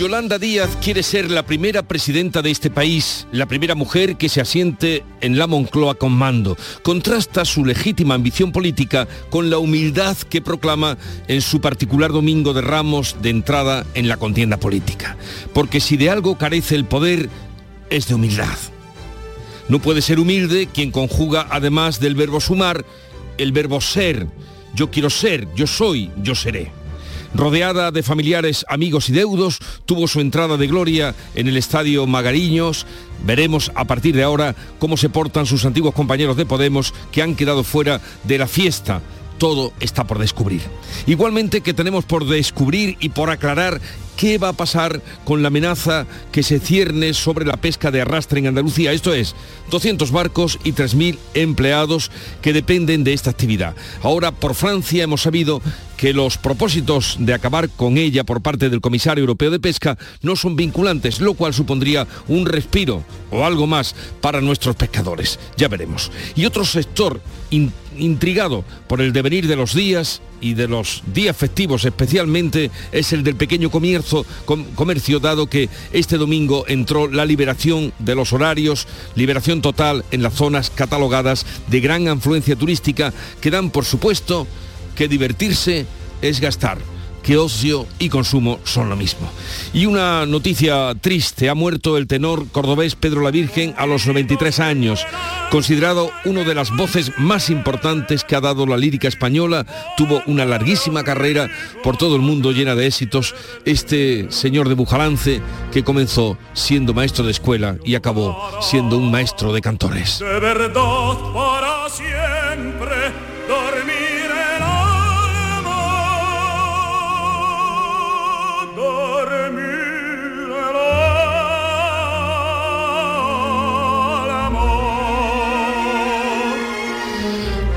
Yolanda Díaz quiere ser la primera presidenta de este país, la primera mujer que se asiente en la Moncloa con mando. Contrasta su legítima ambición política con la humildad que proclama en su particular domingo de Ramos de entrada en la contienda política. Porque si de algo carece el poder, es de humildad. No puede ser humilde quien conjuga además del verbo sumar el verbo ser. Yo quiero ser, yo soy, yo seré. Rodeada de familiares, amigos y deudos, tuvo su entrada de gloria en el estadio Magariños. Veremos a partir de ahora cómo se portan sus antiguos compañeros de Podemos que han quedado fuera de la fiesta todo está por descubrir. Igualmente que tenemos por descubrir y por aclarar qué va a pasar con la amenaza que se cierne sobre la pesca de arrastre en Andalucía. Esto es, 200 barcos y 3.000 empleados que dependen de esta actividad. Ahora, por Francia hemos sabido que los propósitos de acabar con ella por parte del comisario europeo de pesca no son vinculantes, lo cual supondría un respiro o algo más para nuestros pescadores. Ya veremos. Y otro sector intrigado por el devenir de los días y de los días festivos especialmente es el del pequeño comercio, comercio dado que este domingo entró la liberación de los horarios, liberación total en las zonas catalogadas de gran afluencia turística que dan por supuesto que divertirse es gastar que ocio y consumo son lo mismo. Y una noticia triste, ha muerto el tenor cordobés Pedro la Virgen a los 93 años, considerado uno de las voces más importantes que ha dado la lírica española, tuvo una larguísima carrera por todo el mundo llena de éxitos, este señor de Bujalance que comenzó siendo maestro de escuela y acabó siendo un maestro de cantores.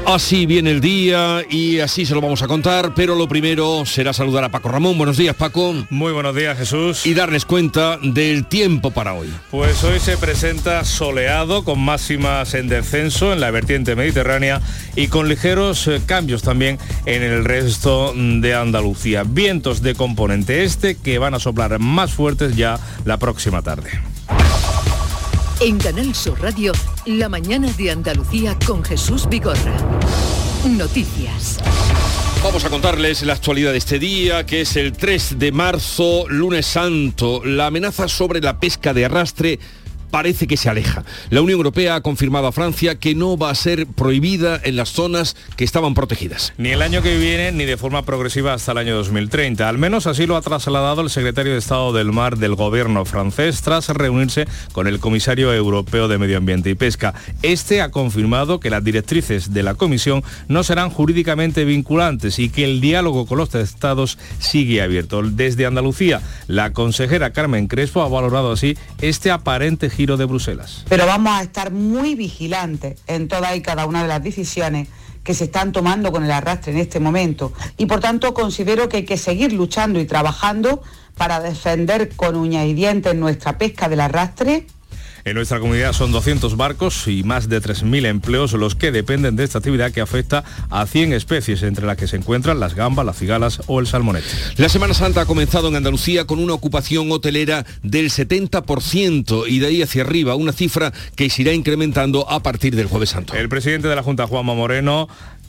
Así viene el día y así se lo vamos a contar, pero lo primero será saludar a Paco Ramón. Buenos días, Paco. Muy buenos días, Jesús. Y darles cuenta del tiempo para hoy. Pues hoy se presenta soleado, con máximas en descenso en la vertiente mediterránea y con ligeros eh, cambios también en el resto de Andalucía. Vientos de componente este que van a soplar más fuertes ya la próxima tarde. En Canal Sur Radio, la mañana de Andalucía con Jesús Vigorra. Noticias. Vamos a contarles la actualidad de este día, que es el 3 de marzo, lunes santo. La amenaza sobre la pesca de arrastre parece que se aleja. La Unión Europea ha confirmado a Francia que no va a ser prohibida en las zonas que estaban protegidas. Ni el año que viene ni de forma progresiva hasta el año 2030. Al menos así lo ha trasladado el secretario de Estado del Mar del gobierno francés tras reunirse con el comisario europeo de Medio Ambiente y Pesca. Este ha confirmado que las directrices de la comisión no serán jurídicamente vinculantes y que el diálogo con los estados sigue abierto. Desde Andalucía, la consejera Carmen Crespo ha valorado así este aparente giro Pero vamos a estar muy vigilantes en todas y cada una de las decisiones que se están tomando con el arrastre en este momento. Y por tanto considero que hay que seguir luchando y trabajando para defender con uñas y dientes nuestra pesca del arrastre en nuestra comunidad son 200 barcos y más de 3.000 empleos los que dependen de esta actividad que afecta a 100 especies, entre las que se encuentran las gambas, las cigalas o el salmonete. La Semana Santa ha comenzado en Andalucía con una ocupación hotelera del 70% y de ahí hacia arriba, una cifra que se irá incrementando a partir del jueves santo. El presidente de la Junta, Juanma Moreno,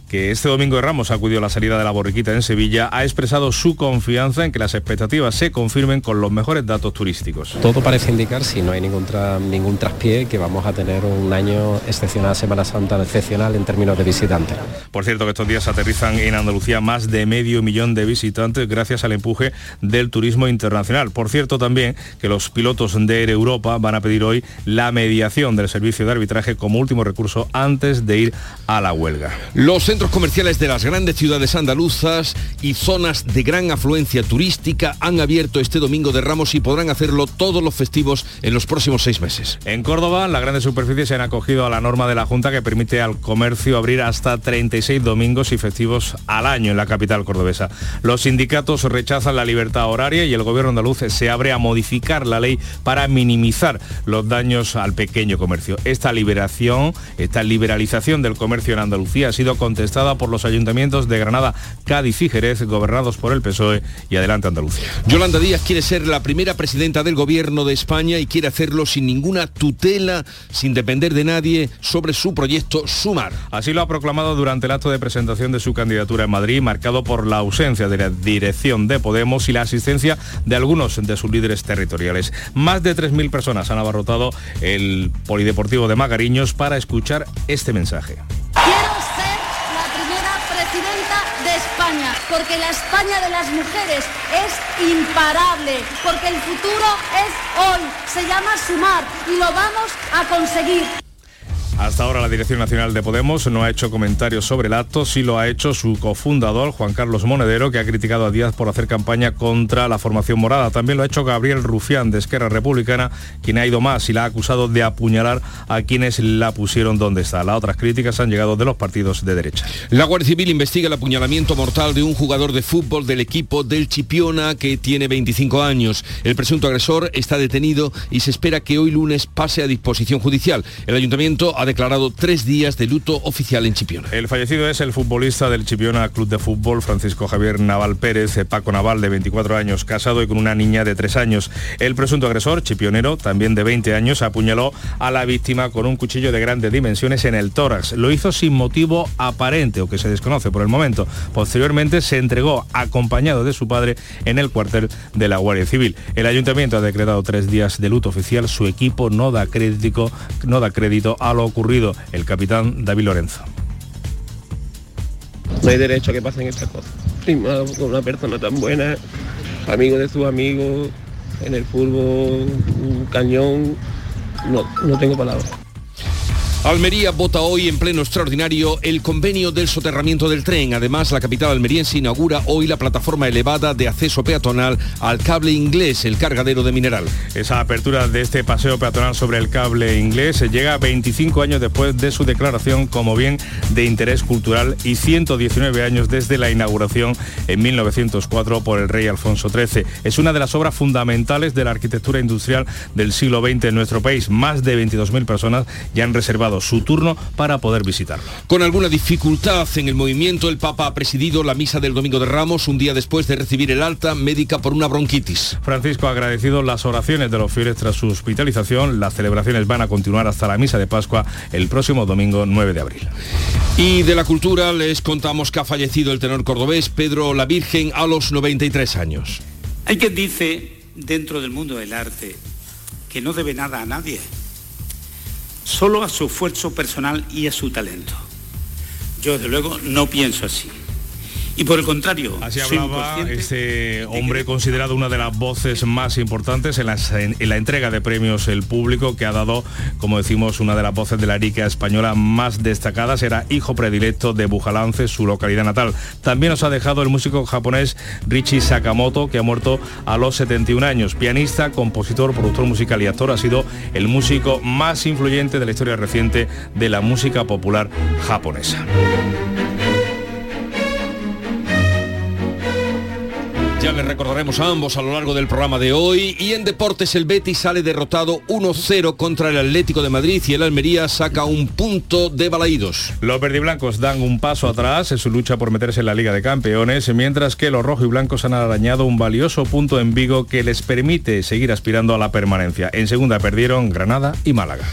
que este domingo de Ramos acudió a la salida de la borriquita en Sevilla, ha expresado su confianza en que las expectativas se confirmen con los mejores datos turísticos. Todo parece indicar, si no hay ningún, ningún traspié, que vamos a tener un año excepcional, Semana Santa excepcional en términos de visitantes. Por cierto que estos días aterrizan en Andalucía más de medio millón de visitantes gracias al empuje del turismo internacional. Por cierto también que los pilotos de Air Europa van a pedir hoy la mediación del servicio de arbitraje como último recurso antes de ir a la huelga. Los centros comerciales de las grandes ciudades andaluzas y zonas de gran afluencia turística han abierto este domingo de Ramos y podrán hacerlo todos los festivos en los próximos seis meses. En Córdoba, las grandes superficies se han acogido a la norma de la Junta que permite al comercio abrir hasta 36 domingos y festivos al año en la capital cordobesa. Los sindicatos rechazan la libertad horaria y el gobierno andaluz se abre a modificar la ley para minimizar los daños al pequeño comercio. Esta liberación, esta liberalización del comercio en Andalucía ha sido contestada por los ayuntamientos de Granada, Cádiz y Jerez, gobernados por el PSOE y Adelante Andalucía. Yolanda Díaz quiere ser la primera presidenta del gobierno de España y quiere hacerlo sin ninguna tutela, sin depender de nadie, sobre su proyecto Sumar. Así lo ha proclamado durante el acto de presentación de su candidatura en Madrid, marcado por la ausencia de la dirección de Podemos y la asistencia de algunos de sus líderes territoriales. Más de 3.000 personas han abarrotado el Polideportivo de Magariños para escuchar este mensaje. España, porque la España de las mujeres es imparable, porque el futuro es hoy, se llama sumar y lo vamos a conseguir. Hasta ahora la Dirección Nacional de Podemos no ha hecho comentarios sobre el acto, sí lo ha hecho su cofundador, Juan Carlos Monedero, que ha criticado a Díaz por hacer campaña contra la formación morada. También lo ha hecho Gabriel Rufián, de Esquerra Republicana, quien ha ido más y la ha acusado de apuñalar a quienes la pusieron donde está. Las otras críticas han llegado de los partidos de derecha. La Guardia Civil investiga el apuñalamiento mortal de un jugador de fútbol del equipo del Chipiona que tiene 25 años. El presunto agresor está detenido y se espera que hoy lunes pase a disposición judicial. El ayuntamiento declarado tres días de luto oficial en Chipiona. El fallecido es el futbolista del Chipiona Club de Fútbol, Francisco Javier Naval Pérez, Paco Naval, de 24 años, casado y con una niña de 3 años. El presunto agresor, chipionero, también de 20 años, apuñaló a la víctima con un cuchillo de grandes dimensiones en el tórax. Lo hizo sin motivo aparente o que se desconoce por el momento. Posteriormente se entregó acompañado de su padre en el cuartel de la Guardia Civil. El ayuntamiento ha decretado tres días de luto oficial. Su equipo no da crédito, no da crédito a lo ocurrido. El capitán David Lorenzo. No hay derecho a que pasen estas cosas. Primado con una persona tan buena, amigo de sus amigos, en el fútbol, cañón, no, no tengo palabras. Almería vota hoy en pleno extraordinario el convenio del soterramiento del tren. Además, la capital almeriense inaugura hoy la plataforma elevada de acceso peatonal al cable inglés, el cargadero de mineral. Esa apertura de este paseo peatonal sobre el cable inglés llega 25 años después de su declaración como bien de interés cultural y 119 años desde la inauguración en 1904 por el rey Alfonso XIII. Es una de las obras fundamentales de la arquitectura industrial del siglo XX en nuestro país. Más de 22.000 personas ya han reservado su turno para poder visitarlo. Con alguna dificultad en el movimiento, el Papa ha presidido la misa del Domingo de Ramos un día después de recibir el alta médica por una bronquitis. Francisco ha agradecido las oraciones de los fieles tras su hospitalización. Las celebraciones van a continuar hasta la misa de Pascua el próximo domingo 9 de abril. Y de la cultura les contamos que ha fallecido el tenor cordobés Pedro la Virgen a los 93 años. Hay quien dice dentro del mundo del arte que no debe nada a nadie solo a su esfuerzo personal y a su talento. Yo, desde luego, no pienso así. Y por el contrario, Así hablaba este hombre considerado una de las voces más importantes en la, en la entrega de premios El Público, que ha dado, como decimos, una de las voces de la lírica española más destacadas. Era hijo predilecto de Bujalance, su localidad natal. También nos ha dejado el músico japonés Richie Sakamoto, que ha muerto a los 71 años. Pianista, compositor, productor musical y actor, ha sido el músico más influyente de la historia reciente de la música popular japonesa. Ya les recordaremos a ambos a lo largo del programa de hoy. Y en deportes el Betis sale derrotado 1-0 contra el Atlético de Madrid y el Almería saca un punto de balaídos. Los verdiblancos dan un paso atrás en su lucha por meterse en la Liga de Campeones, mientras que los rojos y blancos han arañado un valioso punto en Vigo que les permite seguir aspirando a la permanencia. En segunda perdieron Granada y Málaga.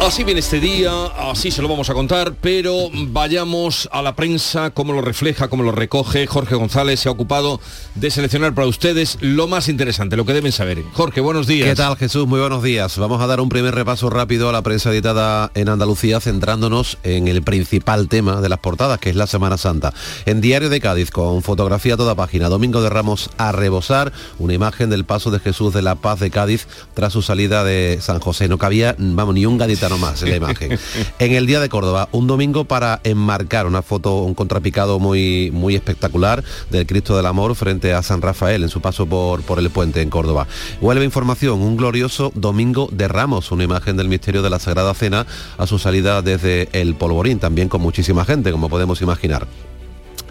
Así viene este día, así se lo vamos a contar, pero vayamos a la prensa, cómo lo refleja, cómo lo recoge. Jorge González se ha ocupado de seleccionar para ustedes lo más interesante, lo que deben saber. Jorge, buenos días. ¿Qué tal Jesús? Muy buenos días. Vamos a dar un primer repaso rápido a la prensa editada en Andalucía, centrándonos en el principal tema de las portadas, que es la Semana Santa. En Diario de Cádiz, con fotografía a toda página, Domingo de Ramos a rebosar, una imagen del paso de Jesús de la Paz de Cádiz tras su salida de San José. No cabía, vamos, ni un gaditano plano más en la imagen. en el Día de Córdoba, un domingo para enmarcar una foto, un contrapicado muy, muy espectacular del Cristo del Amor frente a San Rafael en su paso por, por el puente en Córdoba. Vuelve información, un glorioso domingo de Ramos, una imagen del misterio de la Sagrada Cena a su salida desde el Polvorín, también con muchísima gente, como podemos imaginar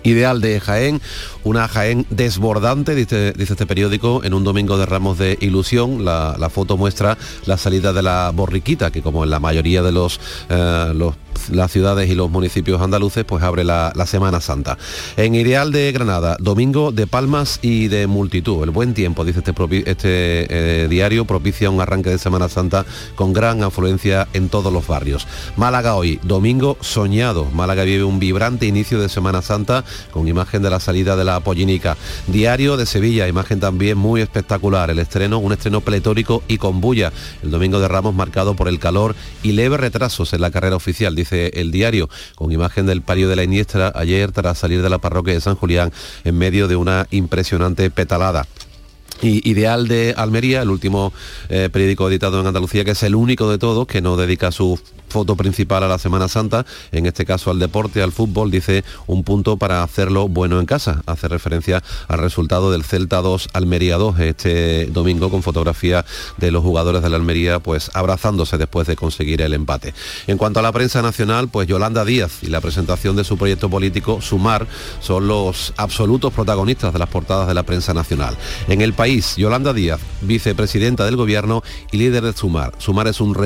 ideal de Jaén, una Jaén desbordante, dice, este periódico, en un domingo de ramos de ilusión. La, foto muestra la salida de la borriquita, que como en la mayoría de los, eh, los las ciudades y los municipios andaluces, pues abre la, Semana Santa. En Ideal de Granada, domingo de palmas y de multitud. El buen tiempo, dice este, este eh, diario, propicia un arranque de Semana Santa con gran afluencia en todos los barrios. Málaga hoy, domingo soñado. Málaga vive un vibrante inicio de Semana Santa con imagen de la salida de la Pollinica. Diario de Sevilla, imagen también muy espectacular. El estreno, un estreno pletórico y con bulla. El domingo de Ramos marcado por el calor y leves retrasos en la carrera oficial dice el diario, con imagen del pario de la Iniestra ayer tras salir de la parroquia de San Julián en medio de una impresionante petalada. Y Ideal de Almería, el último eh, periódico editado en Andalucía, que es el único de todos que no dedica su foto principal a la Semana Santa, en este caso al deporte, al fútbol, dice un punto para hacerlo bueno en casa. Hace referencia al resultado del Celta 2 Almería 2 este domingo con fotografía de los jugadores de la Almería pues abrazándose después de conseguir el empate. En cuanto a la prensa nacional, pues Yolanda Díaz y la presentación de su proyecto político Sumar son los absolutos protagonistas de las portadas de la prensa nacional. En el país, Yolanda Díaz, vicepresidenta del gobierno y líder de Sumar. Sumar es un,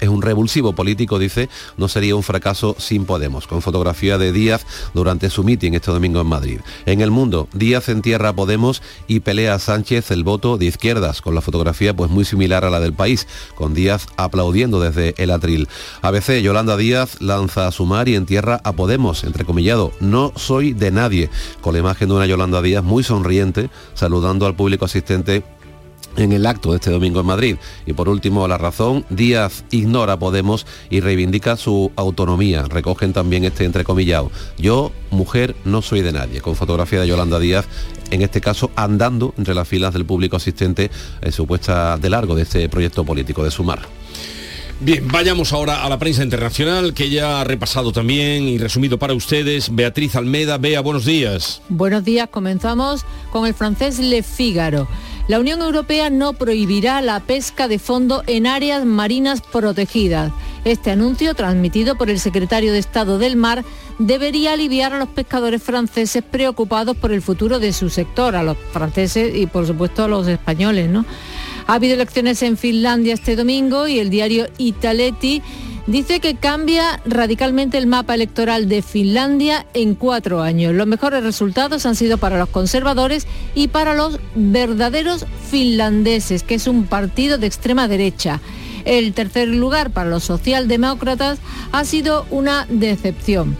es un revulsivo político dice, no sería un fracaso sin Podemos, con fotografía de Díaz durante su mitin este domingo en Madrid. En el mundo, Díaz entierra a Podemos y pelea a Sánchez el voto de izquierdas, con la fotografía pues muy similar a la del país, con Díaz aplaudiendo desde el atril. ABC, Yolanda Díaz lanza a sumar y entierra a Podemos, entrecomillado, no soy de nadie, con la imagen de una Yolanda Díaz muy sonriente, saludando al público asistente en el acto de este domingo en Madrid. Y por último, la razón, Díaz ignora Podemos y reivindica su autonomía. Recogen también este entrecomillado. Yo, mujer, no soy de nadie, con fotografía de Yolanda Díaz, en este caso andando entre las filas del público asistente eh, supuesta de largo de este proyecto político de Sumar. Bien, vayamos ahora a la prensa internacional que ya ha repasado también y resumido para ustedes. Beatriz Almeda, Bea, buenos días. Buenos días, comenzamos con el francés Le Figaro. La Unión Europea no prohibirá la pesca de fondo en áreas marinas protegidas. Este anuncio, transmitido por el secretario de Estado del Mar, debería aliviar a los pescadores franceses preocupados por el futuro de su sector, a los franceses y por supuesto a los españoles. ¿no? Ha habido elecciones en Finlandia este domingo y el diario Italetti dice que cambia radicalmente el mapa electoral de Finlandia en cuatro años. Los mejores resultados han sido para los conservadores y para los verdaderos finlandeses, que es un partido de extrema derecha. El tercer lugar para los socialdemócratas ha sido una decepción.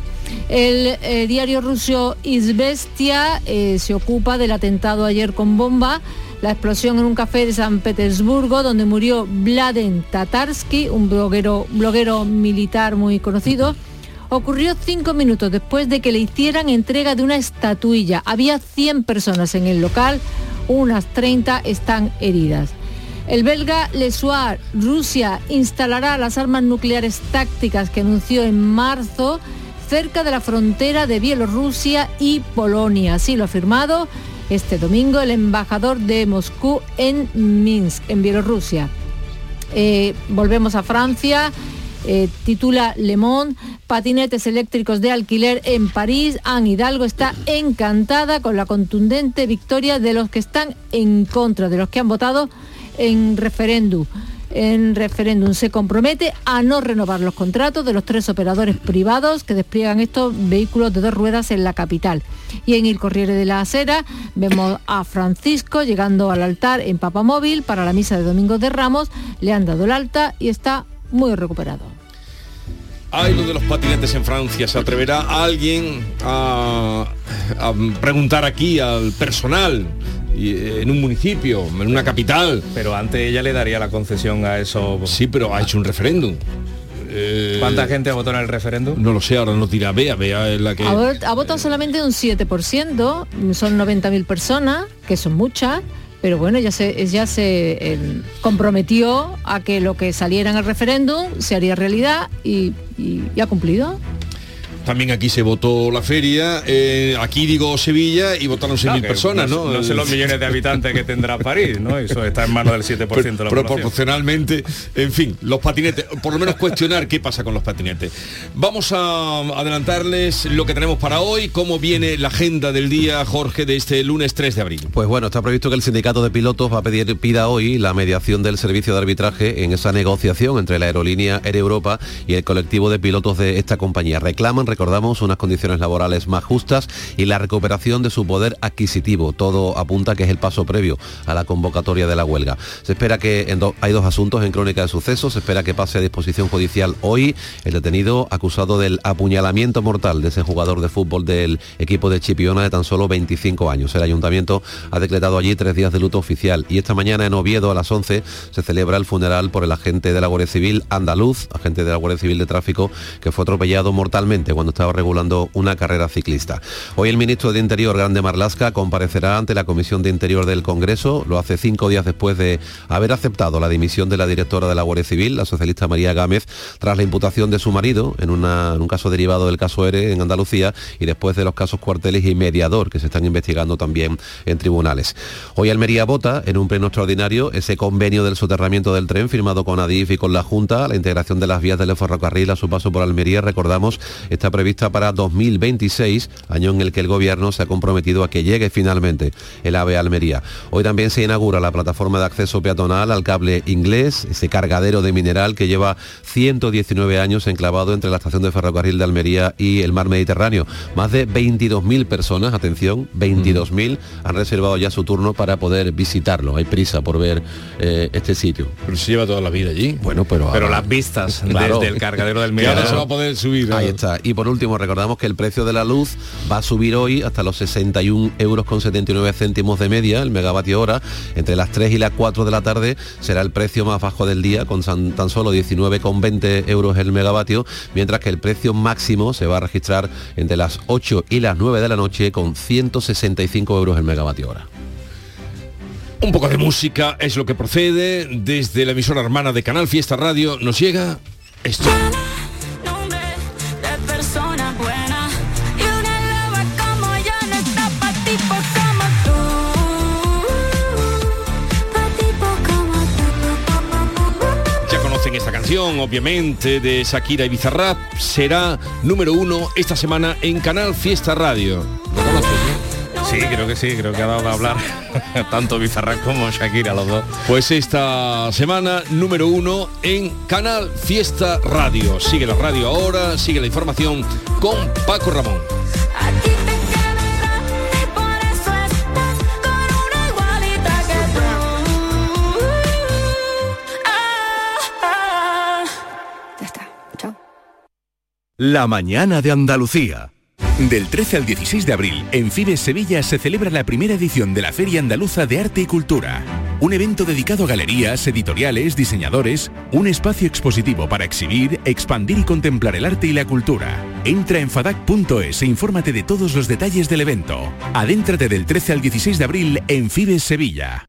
El eh, diario ruso Izvestia eh, se ocupa del atentado ayer con bomba la explosión en un café de San Petersburgo donde murió Vladen Tatarsky, un bloguero, militar muy conocido, ocurrió cinco minutos después de que le hicieran entrega de una estatuilla. Había 100 personas en el local, unas 30 están heridas. El belga Le Soir, Rusia instalará las armas nucleares tácticas que anunció en marzo cerca de la frontera de Bielorrusia y Polonia. Así lo ha afirmado este domingo el embajador de Moscú en Minsk, en Bielorrusia. Eh, volvemos a Francia. Eh, titula Le Monde, patinetes eléctricos de alquiler en París. Anne Hidalgo está encantada con la contundente victoria de los que están en contra, de los que han votado en referéndum en referéndum se compromete a no renovar los contratos de los tres operadores privados que despliegan estos vehículos de dos ruedas en la capital. Y en el Corriere de la Acera vemos a Francisco llegando al altar en Papamóvil para la misa de Domingo de Ramos. Le han dado el alta y está muy recuperado. Hay lo de los patinetes en Francia. ¿Se atreverá alguien a preguntar aquí al personal eh, en un municipio, en una capital. Pero antes ella le daría la concesión a eso. Sí, pero ha hecho un referéndum. Eh, ¿Cuánta gente ha votado en el referéndum? No lo sé, ahora nos dirá Bea, Bea es la que... Ha, votado solamente un 7%, son 90.000 personas, que son muchas, pero bueno, ya se, ya se eh, comprometió a que lo que saliera en el referéndum se haría realidad y, y ha cumplido. También aquí se votó la feria, eh, aquí digo Sevilla y votaron 6.000 personas, ¿no? No sé los millones de habitantes que tendrá París, ¿no? Eso está en manos del 7% de la población. Proporcionalmente, en fin, los patinetes, por lo menos cuestionar qué pasa con los patinetes. Vamos a adelantarles lo que tenemos para hoy, cómo viene la agenda del día, Jorge, de este lunes 3 de abril. Pues bueno, está previsto que el sindicato de pilotos va a pedir, pida hoy la mediación del servicio de arbitraje en esa negociación entre la aerolínea Air Europa y el colectivo de pilotos de esta compañía. Reclaman recordamos, unas condiciones laborales más justas y la recuperación de su poder adquisitivo. Todo apunta que es el paso previo a la convocatoria de la huelga. Se espera que hay dos asuntos en crónica de sucesos. Se espera que pase a disposición judicial hoy el detenido acusado del apuñalamiento mortal de ese jugador de fútbol del equipo de Chipiona de tan solo 25 años. El ayuntamiento ha decretado allí tres días de luto oficial y esta mañana en Oviedo a las 11 se celebra el funeral por el agente de la Guardia Civil andaluz, agente de la Guardia Civil de Tráfico, que fue atropellado mortalmente estaba regulando una carrera ciclista. Hoy el ministro de Interior, Grande Marlasca, comparecerá ante la Comisión de Interior del Congreso. Lo hace cinco días después de haber aceptado la dimisión de la directora de la Guardia Civil, la socialista María Gámez, tras la imputación de su marido en, un caso derivado del caso ERE en Andalucía y después de los casos cuarteles y mediador que se están investigando también en tribunales. Hoy Almería vota en un pleno extraordinario ese convenio del soterramiento del tren firmado con Adif y con la Junta, la integración de las vías del ferrocarril a su paso por Almería, recordamos, está prevista para 2026, año en el que el gobierno se ha comprometido a que llegue finalmente el AVE Almería. Hoy también se inaugura la plataforma de acceso peatonal al cable inglés, ese cargadero de mineral que lleva 119 años enclavado entre la estación de ferrocarril de Almería y el mar Mediterráneo. Más de 22.000 personas, atención, 22.000 han reservado ya su turno para poder visitarlo. Hay prisa por ver eh, este sitio. Pero se lleva toda la vida allí. Bueno, pero... Pero las vistas desde el cargadero del mineral. ahora se va a poder subir. Ahí está. Y por último, recordamos que el precio de la luz va a subir hoy hasta los 61 euros con 79 céntimos de media, el megavatio hora. Entre las 3 y las 4 de la tarde será el precio más bajo del día, con tan solo 19,20 euros el megavatio, mientras que el precio máximo se va a registrar entre las 8 y las 9 de la noche con 165 euros el megavatio hora. Un poco de música es lo que procede desde la emisora hermana de Canal Fiesta Radio. Nos llega esto. Canción, obviamente, de Shakira y Bizarrap, será número uno esta semana en Canal Fiesta Radio. Sí, creo que sí, creo que ha dado de hablar tanto Bizarrap como Shakira, los dos. Pues esta semana número uno en Canal Fiesta Radio. Sigue la radio ahora, sigue la información con Paco Ramón. La mañana de Andalucía. Del 13 al 16 de abril, en Fibes Sevilla se celebra la primera edición de la Feria Andaluza de Arte y Cultura. Un evento dedicado a galerías, editoriales, diseñadores, un espacio expositivo para exhibir, expandir y contemplar el arte y la cultura. Entra en fadac.es e infórmate de todos los detalles del evento. Adéntrate del 13 al 16 de abril en Fibes Sevilla.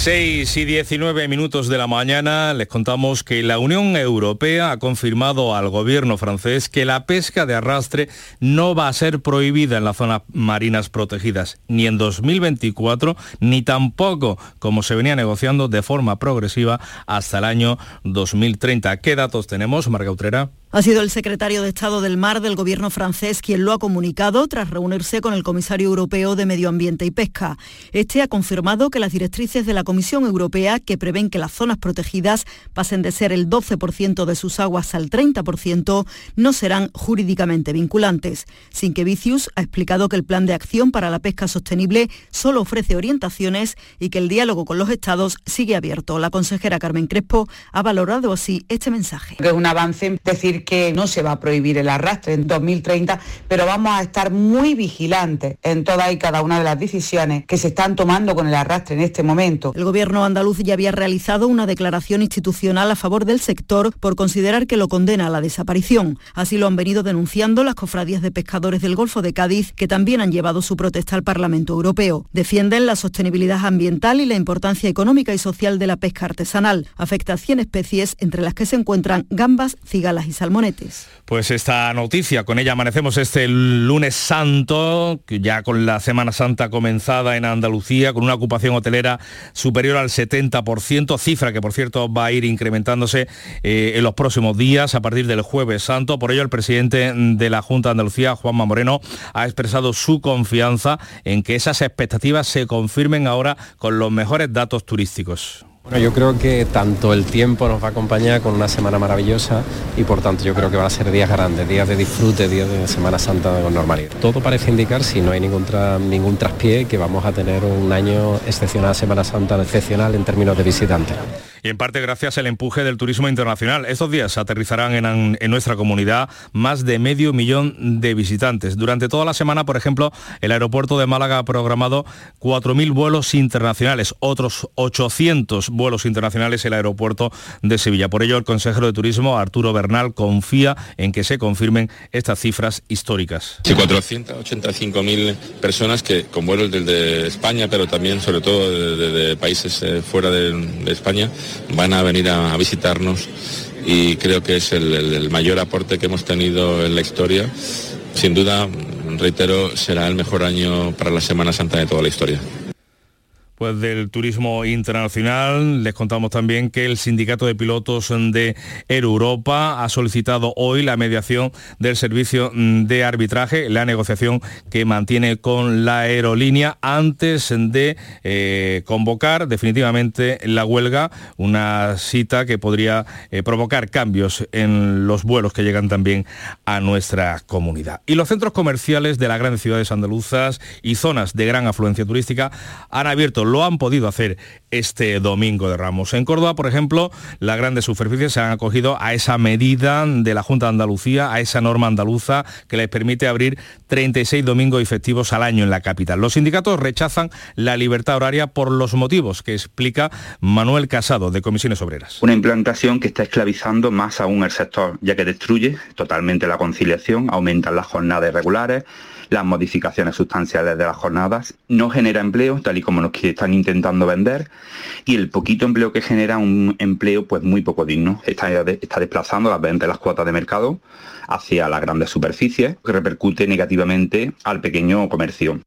6 y 19 minutos de la mañana les contamos que la Unión Europea ha confirmado al gobierno francés que la pesca de arrastre no va a ser prohibida en las zonas marinas protegidas ni en 2024 ni tampoco como se venía negociando de forma progresiva hasta el año 2030. ¿Qué datos tenemos, Marga Utrera? Ha sido el secretario de Estado del Mar del gobierno francés quien lo ha comunicado tras reunirse con el comisario europeo de Medio Ambiente y Pesca. Este ha confirmado que las directrices de la Comisión Europea que prevén que las zonas protegidas pasen de ser el 12% de sus aguas al 30% no serán jurídicamente vinculantes. Sin que Vicius ha explicado que el plan de acción para la pesca sostenible solo ofrece orientaciones y que el diálogo con los estados sigue abierto. La consejera Carmen Crespo ha valorado así este mensaje. Es un avance decir que no se va a prohibir el arrastre en 2030, pero vamos a estar muy vigilantes en todas y cada una de las decisiones que se están tomando con el arrastre en este momento. El gobierno andaluz ya había realizado una declaración institucional a favor del sector por considerar que lo condena a la desaparición. Así lo han venido denunciando las cofradías de pescadores del Golfo de Cádiz, que también han llevado su protesta al Parlamento Europeo. Defienden la sostenibilidad ambiental y la importancia económica y social de la pesca artesanal. Afecta a 100 especies, entre las que se encuentran gambas, cigalas y salmones Pues esta noticia, con ella amanecemos este lunes santo, ya con la Semana Santa comenzada en Andalucía, con una ocupación hotelera superior al 70%, cifra que por cierto va a ir incrementándose eh, en los próximos días a partir del jueves santo. Por ello el presidente de la Junta de Andalucía, Juanma Moreno, ha expresado su confianza en que esas expectativas se confirmen ahora con los mejores datos turísticos. Bueno, yo creo que tanto el tiempo nos va a acompañar con una semana maravillosa y por tanto yo creo que van a ser días grandes, días de disfrute, días de Semana Santa con normalidad. Todo parece indicar, si no hay ningún, ningún traspié, que vamos a tener un año excepcional, Semana Santa excepcional en términos de visitantes y en parte gracias al empuje del turismo internacional. Estos días aterrizarán en, nuestra comunidad más de medio millón de visitantes. Durante toda la semana, por ejemplo, el aeropuerto de Málaga ha programado 4.000 vuelos internacionales, otros 800 vuelos internacionales el aeropuerto de Sevilla. Por ello, el consejero de Turismo, Arturo Bernal, confía en que se confirmen estas cifras históricas. Sí, 485.000 personas que con vuelos desde España, pero también sobre todo de, países eh, fuera de España, van a venir a, visitarnos y creo que es el, mayor aporte que hemos tenido en la historia. Sin duda, reitero, será el mejor año para la Semana Santa de toda la historia pues del turismo internacional. Les contamos también que el sindicato de pilotos de Air Europa ha solicitado hoy la mediación del servicio de arbitraje, la negociación que mantiene con la aerolínea antes de eh, convocar definitivamente la huelga, una cita que podría eh, provocar cambios en los vuelos que llegan también a nuestra comunidad. Y los centros comerciales de las grandes ciudades andaluzas y zonas de gran afluencia turística han abierto lo han podido hacer este domingo de Ramos. En Córdoba, por ejemplo, las grandes superficies se han acogido a esa medida de la Junta de Andalucía, a esa norma andaluza que les permite abrir 36 domingos efectivos al año en la capital. Los sindicatos rechazan la libertad horaria por los motivos que explica Manuel Casado de Comisiones Obreras. Una implantación que está esclavizando más aún el sector, ya que destruye totalmente la conciliación, aumentan las jornadas irregulares, las modificaciones sustanciales de las jornadas, no genera empleo, tal y como nos están intentando vender, y el poquito empleo que genera un empleo pues muy poco digno. Está, está desplazando las ventas las cuotas de mercado hacia las grandes superficies, que repercute negativamente al pequeño comercio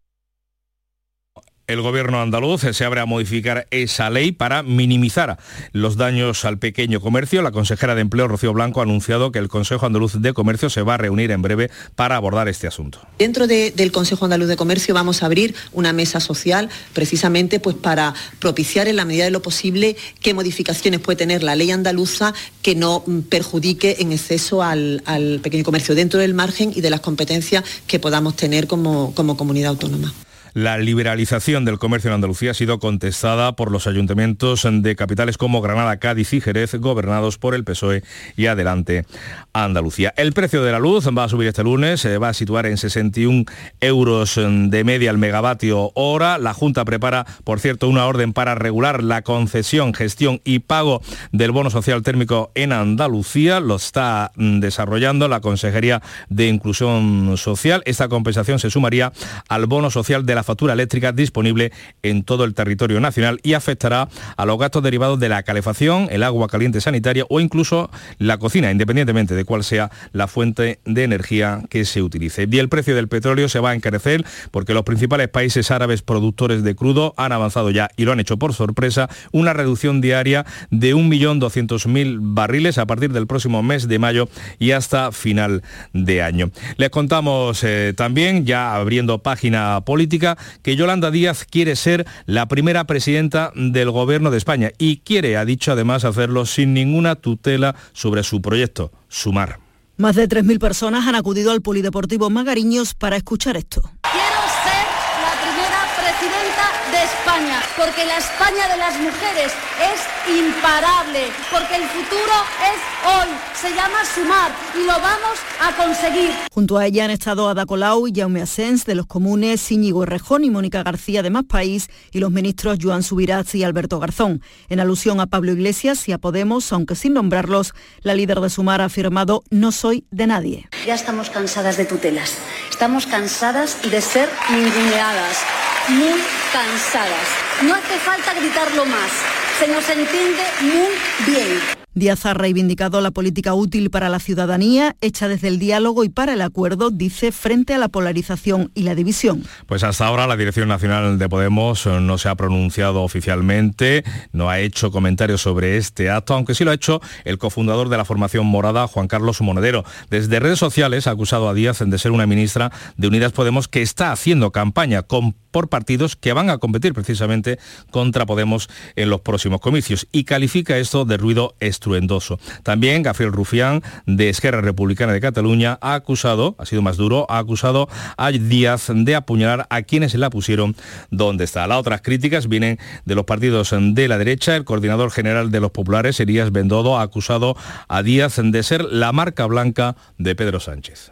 el gobierno andaluz se abre a modificar esa ley para minimizar los daños al pequeño comercio. La consejera de Empleo, Rocío Blanco, ha anunciado que el Consejo Andaluz de Comercio se va a reunir en breve para abordar este asunto. Dentro del Consejo Andaluz de Comercio vamos a abrir una mesa social precisamente pues, para propiciar en la medida de lo posible qué modificaciones puede tener la ley andaluza que no perjudique en exceso al, pequeño comercio dentro del margen y de las competencias que podamos tener como comunidad autónoma. La liberalización del comercio en Andalucía ha sido contestada por los ayuntamientos de capitales como Granada, Cádiz y Jerez, gobernados por el PSOE y adelante Andalucía. El precio de la luz va a subir este lunes, se va a situar en 61 euros de media al megavatio hora. La Junta prepara, por cierto, una orden para regular la concesión, gestión y pago del bono social térmico en Andalucía. Lo está mm, desarrollando la Consejería de Inclusión Social. Esta compensación se sumaría al bono social de la factura eléctrica disponible en todo el territorio nacional y afectará a los gastos derivados de la calefacción, el agua caliente sanitaria o incluso la cocina, independientemente de cuál sea la fuente de energía que se utilice. Y el precio del petróleo se va a encarecer porque los principales países árabes productores de crudo han avanzado ya y lo han hecho por sorpresa una reducción diaria de 1.200.000 barriles a partir del próximo mes de mayo y hasta final de año. Les contamos eh, también, ya abriendo página política, que Yolanda Díaz quiere ser la primera presidenta del gobierno de España y quiere, ha dicho además, hacerlo sin ninguna tutela sobre su proyecto, Sumar. Más de 3.000 personas han acudido al Polideportivo Magariños para escuchar esto. Quiero ser la primera presidenta de España, porque la España de las mujeres es imparable, porque el futuro es hoy, se llama sumar y lo vamos a conseguir. Junto a ella han estado Ada Colau y Jaume Asens de los comunes, Íñigo Rejón y Mónica García de Más País y los ministros Joan Subirats y Alberto Garzón. En alusión a Pablo Iglesias y a Podemos, aunque sin nombrarlos, la líder de Sumar ha afirmado no soy de nadie. Ya estamos cansadas de tutelas, estamos cansadas de ser ninguneadas, muy cansadas. No hace falta gritarlo más, se nos entiende muy bien. Díaz ha reivindicado la política útil para la ciudadanía, hecha desde el diálogo y para el acuerdo, dice, frente a la polarización y la división. Pues hasta ahora la Dirección Nacional de Podemos no se ha pronunciado oficialmente, no ha hecho comentarios sobre este acto, aunque sí lo ha hecho el cofundador de la formación morada, Juan Carlos Monedero. Desde redes sociales ha acusado a Díaz de ser una ministra de Unidas Podemos que está haciendo campaña con por partidos que van a competir precisamente contra Podemos en los próximos comicios y califica esto de ruido estruendoso. También Gabriel Rufián de Esquerra Republicana de Cataluña ha acusado, ha sido más duro, ha acusado a Díaz de apuñalar a quienes la pusieron donde está. Las otras críticas vienen de los partidos de la derecha. El coordinador general de los populares, Elías Bendodo, ha acusado a Díaz de ser la marca blanca de Pedro Sánchez.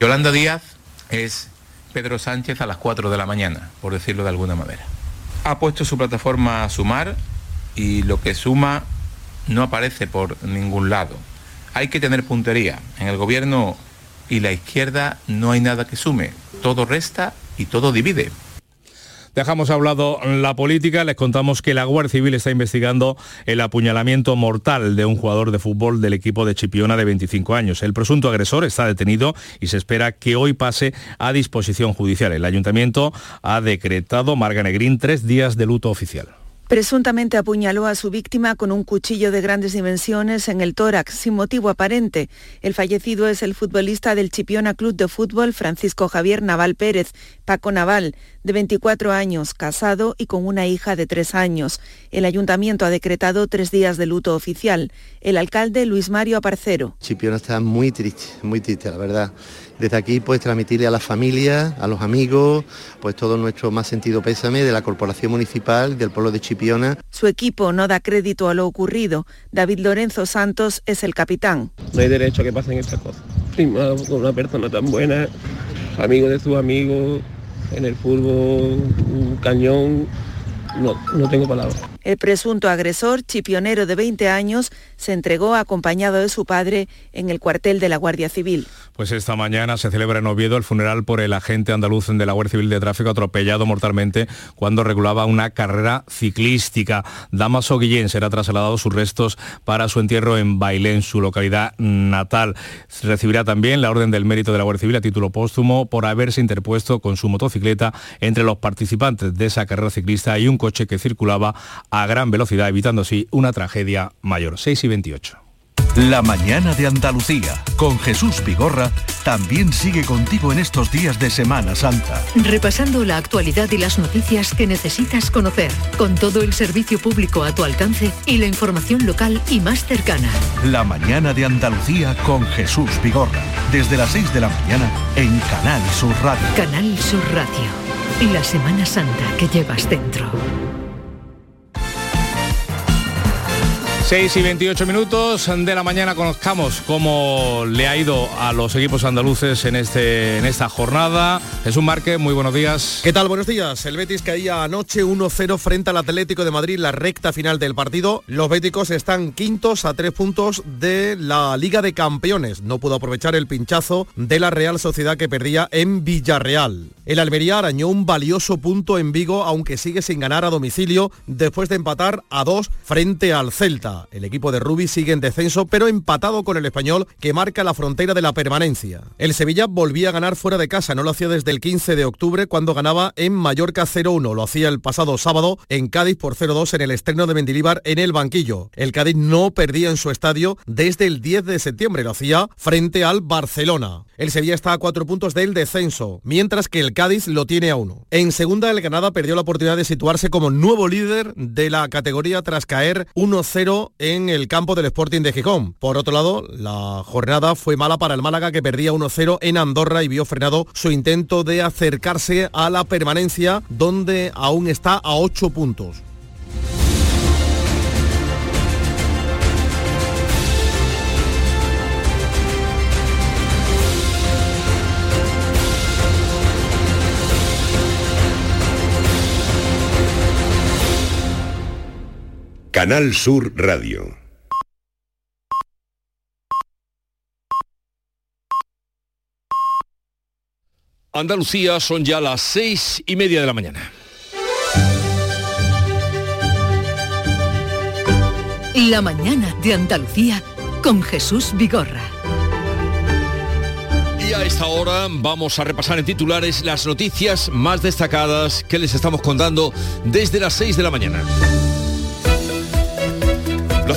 Yolanda Díaz es Pedro Sánchez a las 4 de la mañana, por decirlo de alguna manera. Ha puesto su plataforma a sumar y lo que suma no aparece por ningún lado. Hay que tener puntería. En el gobierno y la izquierda no hay nada que sume. Todo resta y todo divide. Dejamos hablado la política, les contamos que la Guardia Civil está investigando el apuñalamiento mortal de un jugador de fútbol del equipo de Chipiona de 25 años. El presunto agresor está detenido y se espera que hoy pase a disposición judicial. El ayuntamiento ha decretado, Marga Negrín, tres días de luto oficial. Presuntamente apuñaló a su víctima con un cuchillo de grandes dimensiones en el tórax, sin motivo aparente. El fallecido es el futbolista del Chipiona Club de Fútbol, Francisco Javier Naval Pérez, Paco Naval, de 24 años, casado y con una hija de 3 años. El ayuntamiento ha decretado tres días de luto oficial. El alcalde Luis Mario Aparcero. Chipiona está muy triste, muy triste, la verdad. Desde aquí pues transmitirle a las familias, a los amigos, pues todo nuestro más sentido pésame de la Corporación Municipal del pueblo de Chipiona. Su equipo no da crédito a lo ocurrido. David Lorenzo Santos es el capitán. No hay derecho a que pasen estas cosas. Primado con una persona tan buena, amigo de sus amigos, en el fútbol, un cañón, no, no tengo palabras. El presunto agresor, chipionero de 20 años, se entregó acompañado de su padre en el cuartel de la Guardia Civil. Pues esta mañana se celebra en Oviedo el funeral por el agente andaluz de la Guardia Civil de Tráfico atropellado mortalmente cuando regulaba una carrera ciclística. Damaso Guillén será trasladado sus restos para su entierro en Bailén, su localidad natal. Recibirá también la Orden del Mérito de la Guardia Civil a título póstumo por haberse interpuesto con su motocicleta entre los participantes de esa carrera ciclista y un coche que circulaba a gran velocidad, evitando así una tragedia mayor. 6 y 28. La mañana de Andalucía con Jesús Vigorra también sigue contigo en estos días de Semana Santa. Repasando la actualidad y las noticias que necesitas conocer, con todo el servicio público a tu alcance y la información local y más cercana. La mañana de Andalucía con Jesús Vigorra, desde las 6 de la mañana en Canal Sur Radio. Canal Sur Radio, la Semana Santa que llevas dentro. 6 y 28 minutos de la mañana conozcamos cómo le ha ido a los equipos andaluces en, este, en esta jornada. Es un marque, muy buenos días. ¿Qué tal? Buenos días. El Betis caía anoche 1-0 frente al Atlético de Madrid, la recta final del partido. Los béticos están quintos a tres puntos de la Liga de Campeones. No pudo aprovechar el pinchazo de la Real Sociedad que perdía en Villarreal. El Almería arañó un valioso punto en Vigo, aunque sigue sin ganar a domicilio después de empatar a dos frente al Celta. El equipo de Rubi sigue en descenso, pero empatado con el español que marca la frontera de la permanencia. El Sevilla volvía a ganar fuera de casa, no lo hacía desde el 15 de octubre cuando ganaba en Mallorca 0-1. Lo hacía el pasado sábado en Cádiz por 0-2 en el estreno de Mendilíbar en el banquillo. El Cádiz no perdía en su estadio desde el 10 de septiembre, lo hacía frente al Barcelona. El Sevilla está a cuatro puntos del descenso, mientras que el Cádiz lo tiene a uno. En segunda, el Granada perdió la oportunidad de situarse como nuevo líder de la categoría tras caer 1-0 en el campo del Sporting de Gijón. Por otro lado, la jornada fue mala para el Málaga que perdía 1-0 en Andorra y vio frenado su intento de acercarse a la permanencia donde aún está a 8 puntos. Canal Sur Radio. Andalucía son ya las seis y media de la mañana. La mañana de Andalucía con Jesús Vigorra. Y a esta hora vamos a repasar en titulares las noticias más destacadas que les estamos contando desde las 6 de la mañana.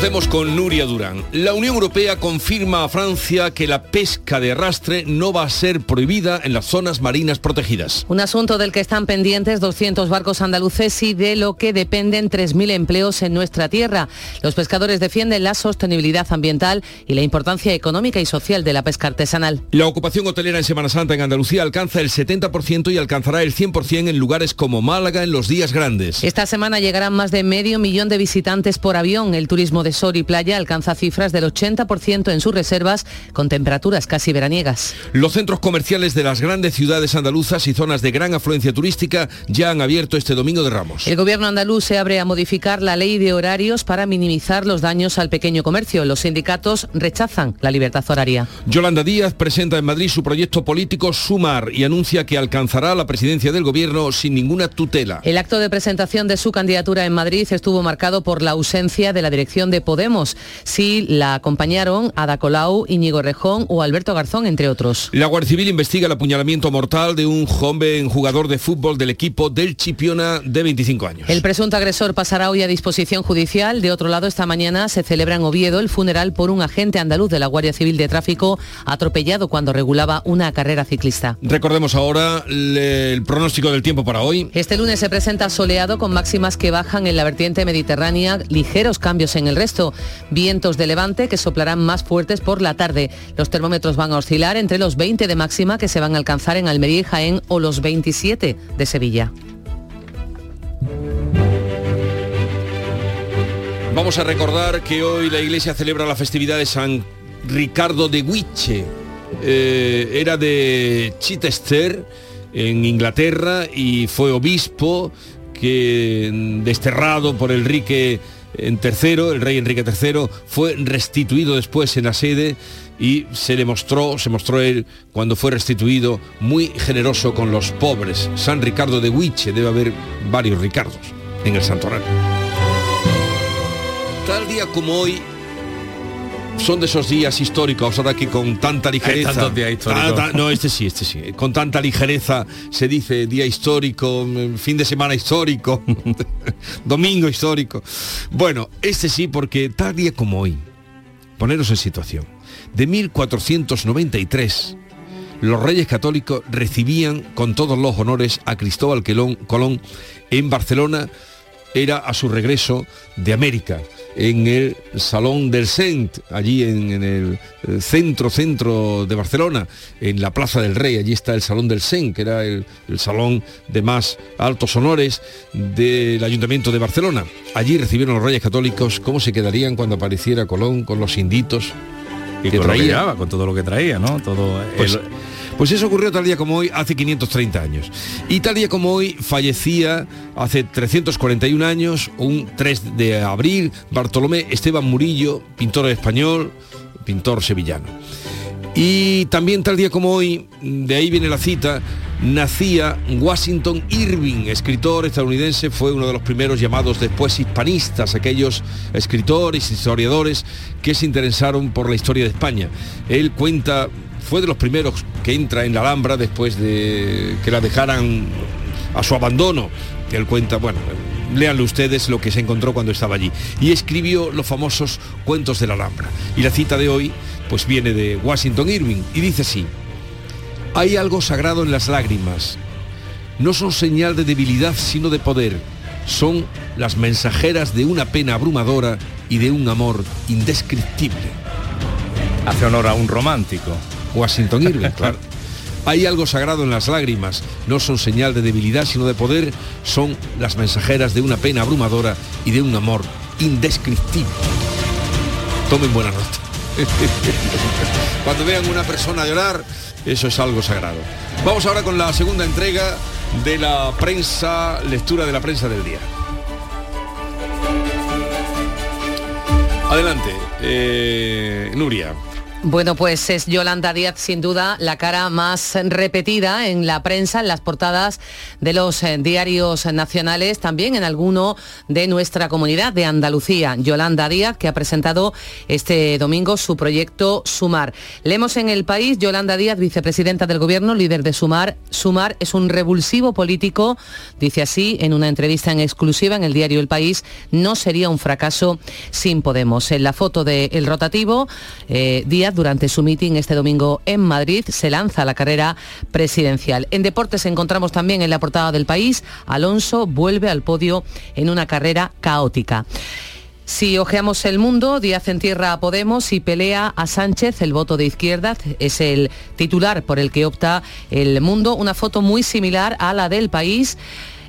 Lo hacemos con Nuria Durán. La Unión Europea confirma a Francia que la pesca de arrastre no va a ser prohibida en las zonas marinas protegidas. Un asunto del que están pendientes 200 barcos andaluces y de lo que dependen 3.000 empleos en nuestra tierra. Los pescadores defienden la sostenibilidad ambiental y la importancia económica y social de la pesca artesanal. La ocupación hotelera en Semana Santa en Andalucía alcanza el 70% y alcanzará el 100% en lugares como Málaga en los días grandes. Esta semana llegarán más de medio millón de visitantes por avión. El turismo de sol y playa alcanza cifras del 80% en sus reservas, con temperaturas casi veraniegas. Los centros comerciales de las grandes ciudades andaluzas y zonas de gran afluencia turística ya han abierto este domingo de Ramos. El gobierno andaluz se abre a modificar la ley de horarios para minimizar los daños al pequeño comercio. Los sindicatos rechazan la libertad horaria. Yolanda Díaz presenta en Madrid su proyecto político Sumar y anuncia que alcanzará la presidencia del gobierno sin ninguna tutela. El acto de presentación de su candidatura en Madrid estuvo marcado por la ausencia de la dirección de Podemos si la acompañaron Ada Colau, Íñigo Rejón o Alberto Garzón, entre otros. La Guardia Civil investiga el apuñalamiento mortal de un joven jugador de fútbol del equipo del Chipiona de 25 años. El presunto agresor pasará hoy a disposición judicial. De otro lado, esta mañana se celebra en Oviedo el funeral por un agente andaluz de la Guardia Civil de Tráfico atropellado cuando regulaba una carrera ciclista. Recordemos ahora el pronóstico del tiempo para hoy. Este lunes se presenta soleado con máximas que bajan en la vertiente mediterránea, ligeros cambios en el resto. Vientos de levante que soplarán más fuertes por la tarde. Los termómetros van a oscilar entre los 20 de máxima que se van a alcanzar en Almería y Jaén o los 27 de Sevilla. Vamos a recordar que hoy la iglesia celebra la festividad de San Ricardo de Guiche. Eh, era de Chichester, en Inglaterra, y fue obispo que desterrado por Enrique en tercero, el rey Enrique III, fue restituido después en la sede y se le mostró, se mostró él cuando fue restituido muy generoso con los pobres. San Ricardo de Huiche, debe haber varios Ricardos en el santoral. Tal día como hoy son de esos días históricos, ahora que con tanta ligereza. Hay tantos días históricos. Ta- ta- no, este sí, este sí. Con tanta ligereza se dice día histórico, mm, fin de semana histórico, domingo histórico. Bueno, este sí, porque tal día como hoy, poneros en situación, de 1493, los reyes católicos recibían con todos los honores a Cristóbal Colón en Barcelona, era a su regreso de América. En el Salón del Cent, allí en, el centro, centro de Barcelona, en la Plaza del Rey, allí está el Salón del Cent, que era el, salón de más altos honores del Ayuntamiento de Barcelona. Allí recibieron los reyes católicos cómo se quedarían cuando apareciera Colón con los inditos y que traía. con todo lo que traía, ¿no? Todo pues, pues eso ocurrió tal día como hoy, hace 530 años. Y tal día como hoy fallecía hace 341 años, un 3 de abril, Bartolomé Esteban Murillo, pintor español, pintor sevillano. Y también tal día como hoy, de ahí viene la cita, nacía Washington Irving, escritor estadounidense, fue uno de los primeros llamados después hispanistas, aquellos escritores, historiadores que se interesaron por la historia de España. Él cuenta fue de los primeros que entra en la Alhambra después de que la dejaran a su abandono. Él cuenta, bueno, léanlo ustedes lo que se encontró cuando estaba allí. Y escribió los famosos cuentos de la Alhambra. Y la cita de hoy, pues viene de Washington Irving y dice así, hay algo sagrado en las lágrimas. No son señal de debilidad, sino de poder. Son las mensajeras de una pena abrumadora y de un amor indescriptible. Hace honor a un romántico. Washington Irving, claro. Hay algo sagrado en las lágrimas, no son señal de debilidad, sino de poder, son las mensajeras de una pena abrumadora y de un amor indescriptible. Tomen buena nota. Cuando vean una persona llorar, eso es algo sagrado. Vamos ahora con la segunda entrega de la prensa, lectura de la prensa del día. Adelante, eh, Nuria. Bueno, pues es Yolanda Díaz sin duda la cara más repetida en la prensa, en las portadas de los eh, diarios nacionales, también en alguno de nuestra comunidad de Andalucía. Yolanda Díaz, que ha presentado este domingo su proyecto Sumar. Leemos en el país, Yolanda Díaz, vicepresidenta del Gobierno, líder de Sumar. Sumar es un revulsivo político, dice así en una entrevista en exclusiva en el diario El País, no sería un fracaso sin Podemos. En la foto del rotativo, eh, Díaz durante su meeting este domingo en Madrid, se lanza la carrera presidencial. En deportes encontramos también en la portada del país, Alonso vuelve al podio en una carrera caótica. Si ojeamos el mundo, Díaz entierra a Podemos y pelea a Sánchez, el voto de izquierda, es el titular por el que opta el mundo, una foto muy similar a la del país.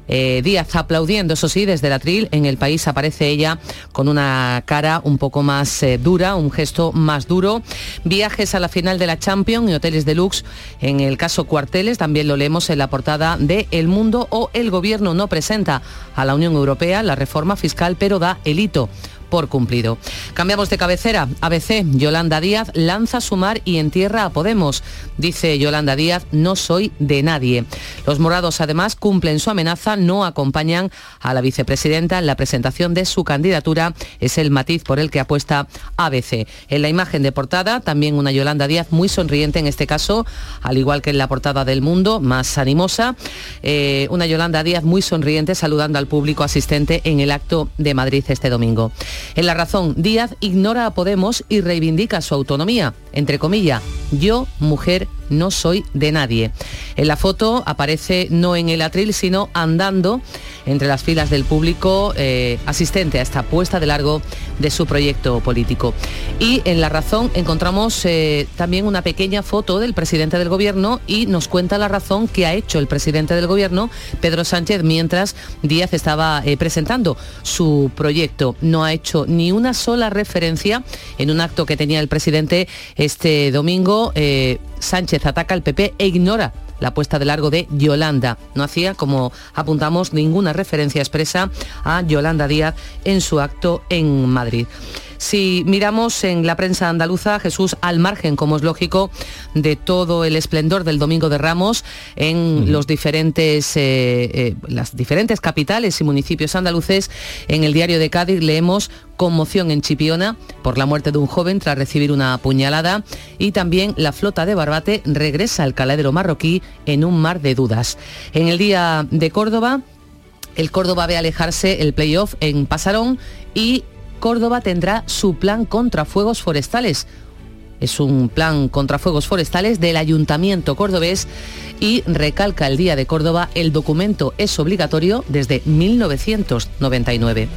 Eh, Díaz aplaudiendo, eso sí, desde el atril. En el país aparece ella con una cara un poco más eh, dura, un gesto más duro. Viajes a la final de la Champions y hoteles deluxe. En el caso Cuarteles también lo leemos en la portada de El Mundo o El Gobierno no presenta a la Unión Europea la reforma fiscal, pero da el hito por cumplido. Cambiamos de cabecera. ABC, Yolanda Díaz lanza sumar y entierra a Podemos. Dice Yolanda Díaz, no soy de nadie. Los morados además cumplen su amenaza, no acompañan a la vicepresidenta en la presentación de su candidatura. Es el matiz por el que apuesta ABC. En la imagen de portada, también una Yolanda Díaz muy sonriente en este caso, al igual que en la portada del Mundo, más animosa. Eh, una Yolanda Díaz muy sonriente saludando al público asistente en el acto de Madrid este domingo. En La Razón, Díaz ignora a Podemos y reivindica su autonomía. Entre comillas, yo, mujer, no soy de nadie. En la foto aparece no en el atril, sino andando entre las filas del público eh, asistente a esta puesta de largo de su proyecto político. Y en La Razón encontramos eh, también una pequeña foto del presidente del gobierno y nos cuenta la razón que ha hecho el presidente del gobierno, Pedro Sánchez, mientras Díaz estaba eh, presentando su proyecto. No ha hecho ni una sola referencia en un acto que tenía el presidente este domingo. Sánchez ataca al PP e ignora la puesta de largo de Yolanda. No hacía, como apuntamos, ninguna referencia expresa a Yolanda Díaz en su acto en Madrid. Si miramos en la prensa andaluza, Jesús, al margen, como es lógico, de todo el esplendor del Domingo de Ramos en los diferentes, eh, eh, las diferentes capitales y municipios andaluces, en el diario de Cádiz leemos conmoción en Chipiona por la muerte de un joven tras recibir una puñalada y también la flota de Barbate regresa al caladero marroquí en un mar de dudas. En el día de Córdoba, el Córdoba ve alejarse el playoff en Pasarón y Córdoba tendrá su plan contra fuegos forestales. Es un plan contra fuegos forestales del Ayuntamiento cordobés y recalca el Día de Córdoba, el documento es obligatorio desde 1999.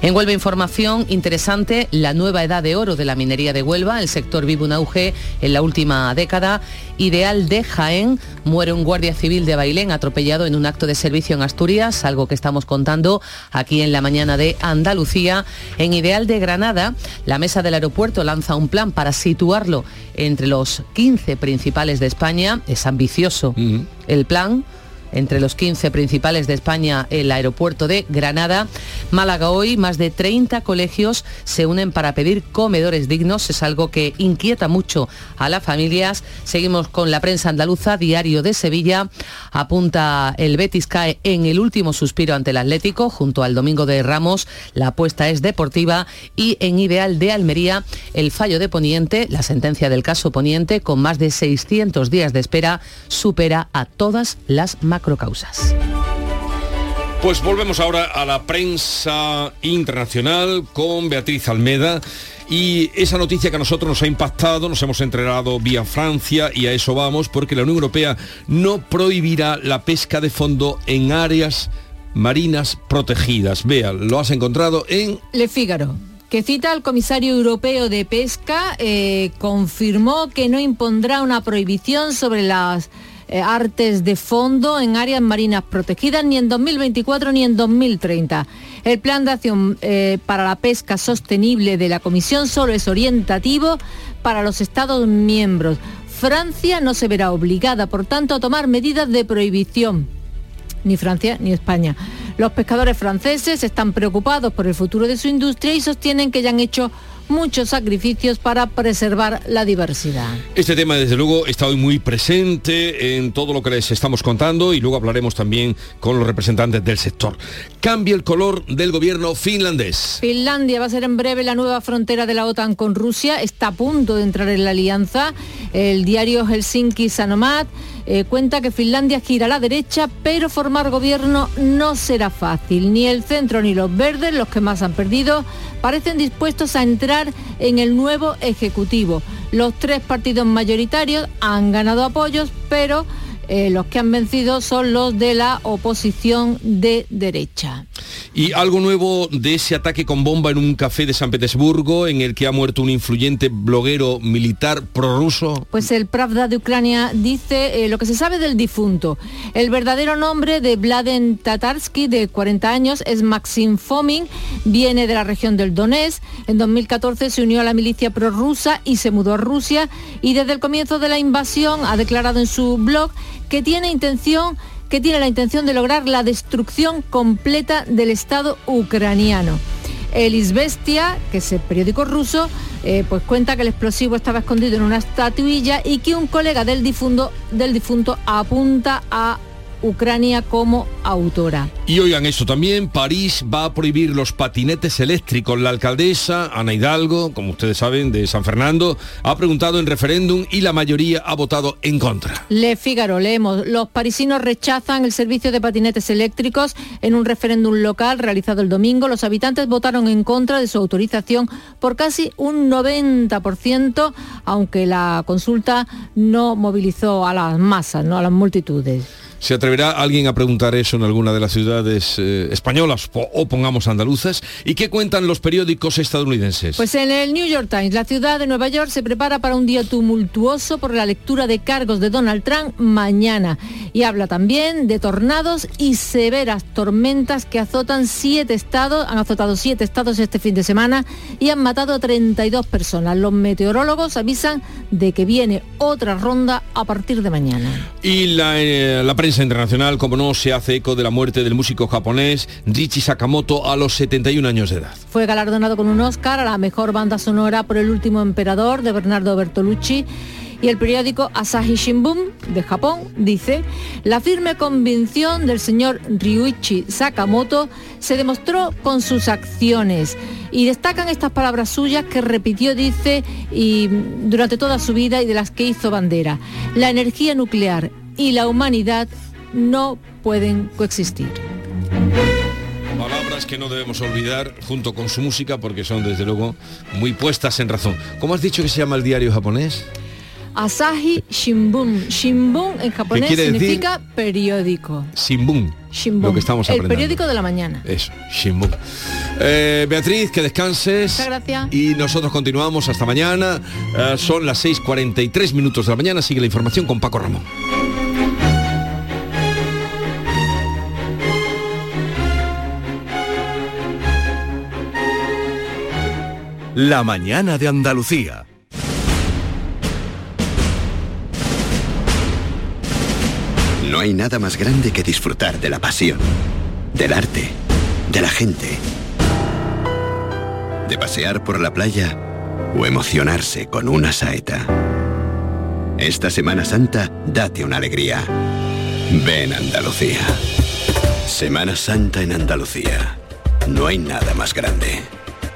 En Huelva Información, interesante, la nueva edad de oro de la minería de Huelva, el sector vive un auge en la última década. Ideal de Jaén, muere un guardia civil de Bailén atropellado en un acto de servicio en Asturias, algo que estamos contando aquí en la mañana de Andalucía. En Ideal de Granada, la mesa del aeropuerto lanza un plan para situarlo entre los 15 principales de España. Es ambicioso el plan entre los 15 principales de España el aeropuerto de Granada. Málaga hoy, más de 30 colegios se unen para pedir comedores dignos. Es algo que inquieta mucho a las familias. Seguimos con la prensa andaluza, Diario de Sevilla. Apunta el Betis cae en el último suspiro ante el Atlético, junto al Domingo de Ramos. La apuesta es deportiva y en Ideal de Almería, el fallo de Poniente, la sentencia del caso Poniente, con más de 600 días de espera, supera a todas las macrocausas. Pues volvemos ahora a la prensa internacional con Beatriz Almeda. Y esa noticia que a nosotros nos ha impactado, nos hemos entregado vía Francia y a eso vamos porque la Unión Europea no prohibirá la pesca de fondo en áreas marinas protegidas. Vea, lo has encontrado en... Le Figaro que cita al comisario europeo de pesca, eh, confirmó que no impondrá una prohibición sobre las eh, artes de fondo en áreas marinas protegidas ni en 2024 ni en 2030. El plan de acción eh, para la pesca sostenible de la Comisión solo es orientativo para los Estados miembros. Francia no se verá obligada, por tanto, a tomar medidas de prohibición. Ni Francia ni España. Los pescadores franceses están preocupados por el futuro de su industria y sostienen que ya han hecho muchos sacrificios para preservar la diversidad. Este tema, desde luego, está hoy muy presente en todo lo que les estamos contando y luego hablaremos también con los representantes del sector. Cambia el color del gobierno finlandés. Finlandia va a ser en breve la nueva frontera de la OTAN con Rusia. Está a punto de entrar en la alianza. El diario Helsinki Sanomat eh, cuenta que Finlandia gira a la derecha, pero formar gobierno no será fácil. Ni el centro ni los verdes, los que más han perdido, parecen dispuestos a entrar en el nuevo Ejecutivo. Los tres partidos mayoritarios han ganado apoyos, pero eh, los que han vencido son los de la oposición de derecha. Y algo nuevo de ese ataque con bomba en un café de San Petersburgo en el que ha muerto un influyente bloguero militar prorruso. Pues el Pravda de Ucrania dice eh, lo que se sabe del difunto. El verdadero nombre de Vladen Tatarsky, de 40 años, es Maxim Fomin, viene de la región del Donetsk. En 2014 se unió a la milicia prorrusa y se mudó a Rusia y desde el comienzo de la invasión ha declarado en su blog que tiene intención que tiene la intención de lograr la destrucción completa del Estado ucraniano. El Izvestia, que es el periódico ruso, eh, pues cuenta que el explosivo estaba escondido en una estatuilla y que un colega del difunto, del difunto apunta a Ucrania como autora. Y oigan eso también, París va a prohibir los patinetes eléctricos. La alcaldesa, Ana Hidalgo, como ustedes saben, de San Fernando, ha preguntado en referéndum y la mayoría ha votado en contra. Le Figaro, leemos, los parisinos rechazan el servicio de patinetes eléctricos en un referéndum local realizado el domingo. Los habitantes votaron en contra de su autorización por casi un 90%, aunque la consulta no movilizó a las masas, no a las multitudes. ¿Se atreverá alguien a preguntar eso en alguna de las ciudades eh, españolas o pongamos andaluzas? ¿Y qué cuentan los periódicos estadounidenses? Pues en el New York Times, la ciudad de Nueva York se prepara para un día tumultuoso por la lectura de cargos de Donald Trump mañana. Y habla también de tornados y severas tormentas que azotan siete estados, han azotado siete estados este fin de semana y han matado a 32 personas. Los meteorólogos avisan de que viene otra ronda a partir de mañana. Y la, eh, la prensa internacional, como no, se hace eco de la muerte del músico japonés Richie Sakamoto a los 71 años de edad. Fue galardonado con un Oscar a la mejor banda sonora por El último emperador de Bernardo Bertolucci. Y el periódico Asahi Shimbun de Japón dice, la firme convicción del señor Ryuichi Sakamoto se demostró con sus acciones. Y destacan estas palabras suyas que repitió, dice, y durante toda su vida y de las que hizo bandera. La energía nuclear y la humanidad no pueden coexistir. Palabras que no debemos olvidar junto con su música porque son desde luego muy puestas en razón. ¿Cómo has dicho que se llama el diario japonés? Asahi Shimbun. Shimbun en japonés decir? significa periódico. Shimbun. Shimbun. Lo que estamos el aprendiendo. periódico de la mañana. Eso, Shimbun. Eh, Beatriz, que descanses. Muchas gracias. Y nosotros continuamos hasta mañana. Eh, son las 6.43 minutos de la mañana. Sigue la información con Paco Ramón. La mañana de Andalucía. No hay nada más grande que disfrutar de la pasión, del arte, de la gente, de pasear por la playa o emocionarse con una saeta. Esta Semana Santa, date una alegría. Ven Andalucía. Semana Santa en Andalucía. No hay nada más grande.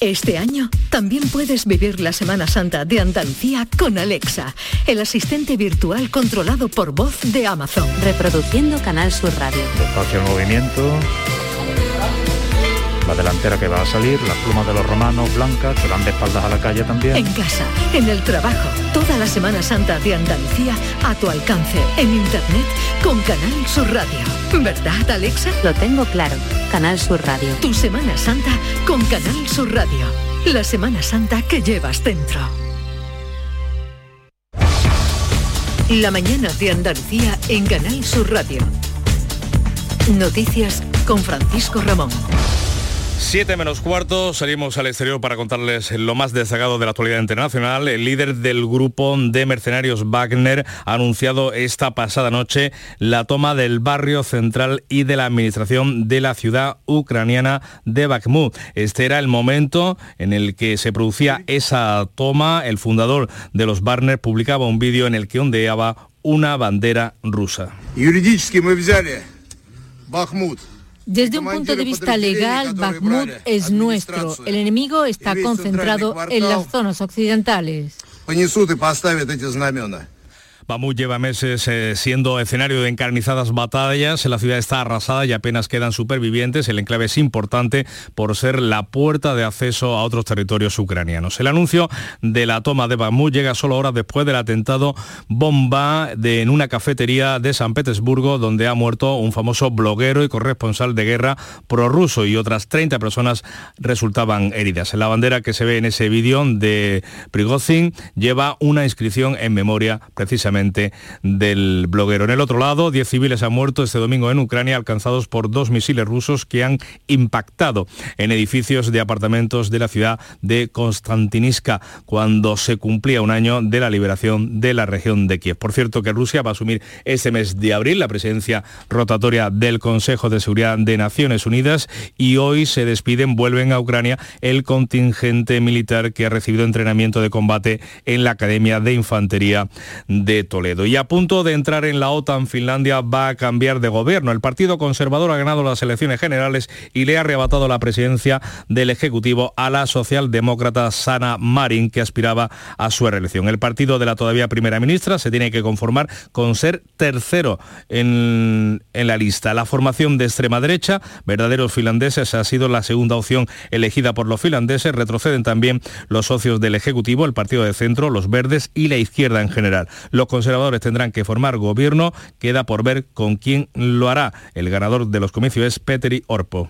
Este año también puedes vivir la Semana Santa de Andalucía con Alexa, el asistente virtual controlado por voz de Amazon. Reproduciendo Canal Sur Radio. Despacio el movimiento. La delantera que va a salir, las plumas de los romanos blancas, que van de espaldas a la calle también. En casa, en el trabajo, toda la Semana Santa de Andalucía a tu alcance, en Internet, con Canal Sur Radio. ¿Verdad, Alexa? Lo tengo claro. Canal Sur Radio. Tu Semana Santa con Canal Sur Radio. La Semana Santa que llevas dentro. La mañana de Andalucía en Canal Sur Radio. Noticias con Francisco Ramón. 7 menos cuarto, salimos al exterior para contarles lo más destacado de la actualidad internacional. El líder del grupo de mercenarios Wagner ha anunciado esta pasada noche la toma del barrio central y de la administración de la ciudad ucraniana de Bakhmut. Este era el momento en el que se producía esa toma. El fundador de los Wagner publicaba un vídeo en el que ondeaba una bandera rusa. Desde un punto de vista legal, Bakhmut es nuestro. El enemigo está concentrado en las zonas occidentales. Bamú lleva meses eh, siendo escenario de encarnizadas batallas. La ciudad está arrasada y apenas quedan supervivientes. El enclave es importante por ser la puerta de acceso a otros territorios ucranianos. El anuncio de la toma de Bamú llega solo horas después del atentado bomba de, en una cafetería de San Petersburgo donde ha muerto un famoso bloguero y corresponsal de guerra prorruso y otras 30 personas resultaban heridas. La bandera que se ve en ese vídeo de Prigozhin lleva una inscripción en memoria precisamente del bloguero. En el otro lado, 10 civiles han muerto este domingo en Ucrania alcanzados por dos misiles rusos que han impactado en edificios de apartamentos de la ciudad de Konstantinivka cuando se cumplía un año de la liberación de la región de Kiev. Por cierto que Rusia va a asumir este mes de abril la presidencia rotatoria del Consejo de Seguridad de Naciones Unidas y hoy se despiden, vuelven a Ucrania el contingente militar que ha recibido entrenamiento de combate en la Academia de Infantería de Toledo. Y a punto de entrar en la OTAN, Finlandia va a cambiar de gobierno. El Partido Conservador ha ganado las elecciones generales y le ha arrebatado la presidencia del Ejecutivo a la socialdemócrata Sana Marin, que aspiraba a su reelección. El partido de la todavía primera ministra se tiene que conformar con ser tercero en, en la lista. La formación de extrema derecha, verdaderos finlandeses, ha sido la segunda opción elegida por los finlandeses. Retroceden también los socios del Ejecutivo, el Partido de Centro, los Verdes y la izquierda en general. Conservadores tendrán que formar gobierno, queda por ver con quién lo hará. El ganador de los comicios es Petteri Orpo.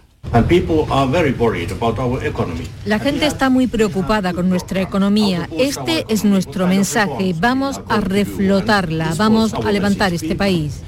La gente está muy preocupada con nuestra economía. Este es nuestro mensaje. Vamos a reflotarla, vamos a levantar este país.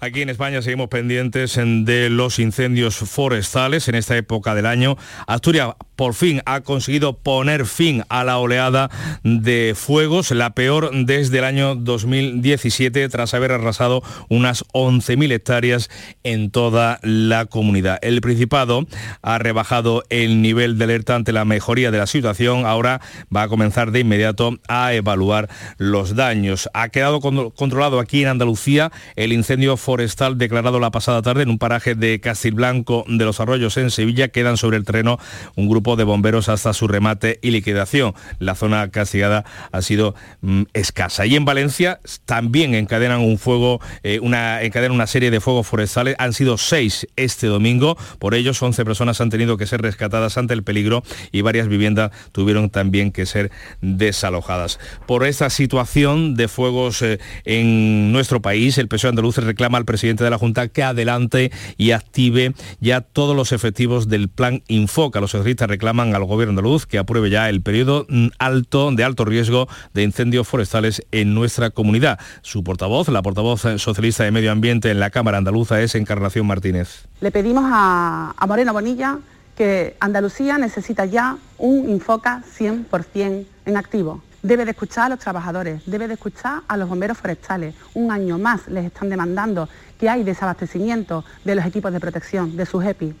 Aquí en España seguimos pendientes en- de los incendios forestales en esta época del año. Asturias por fin ha conseguido poner fin a la oleada de fuegos, la peor desde el año 2017, tras haber arrasado unas 11.000 hectáreas en toda la comunidad. El Principado ha rebajado el nivel de alerta ante la mejoría de la situación. Ahora va a comenzar de inmediato a evaluar los daños. Ha quedado controlado aquí en Andalucía el incendio forestal declarado la pasada tarde en un paraje de Castilblanco de los Arroyos en Sevilla. Quedan sobre el terreno un grupo de bomberos hasta su remate y liquidación. La zona castigada ha sido mm, escasa. Y en Valencia también encadenan un fuego, eh, una, encadenan una serie de fuegos forestales. Han sido seis este domingo. Por ellos 11 personas han tenido que ser rescatadas ante el peligro y varias viviendas tuvieron también que ser desalojadas. Por esta situación de fuegos eh, en nuestro país, el PSOE andaluz reclama al presidente de la Junta que adelante y active ya todos los efectivos del plan Infoca. Los socialistas al gobierno andaluz que apruebe ya el periodo mm, alto de alto riesgo de incendios forestales en nuestra comunidad. Su portavoz, la portavoz socialista de Medio Ambiente en la Cámara Andaluza es Encarnación Martínez. Le pedimos a, a Moreno Bonilla que Andalucía necesita ya un Infoca 100% en activo. Debe de escuchar a los trabajadores, debe de escuchar a los bomberos forestales. Un año más les están demandando que hay desabastecimiento de los equipos de protección, de sus EPI.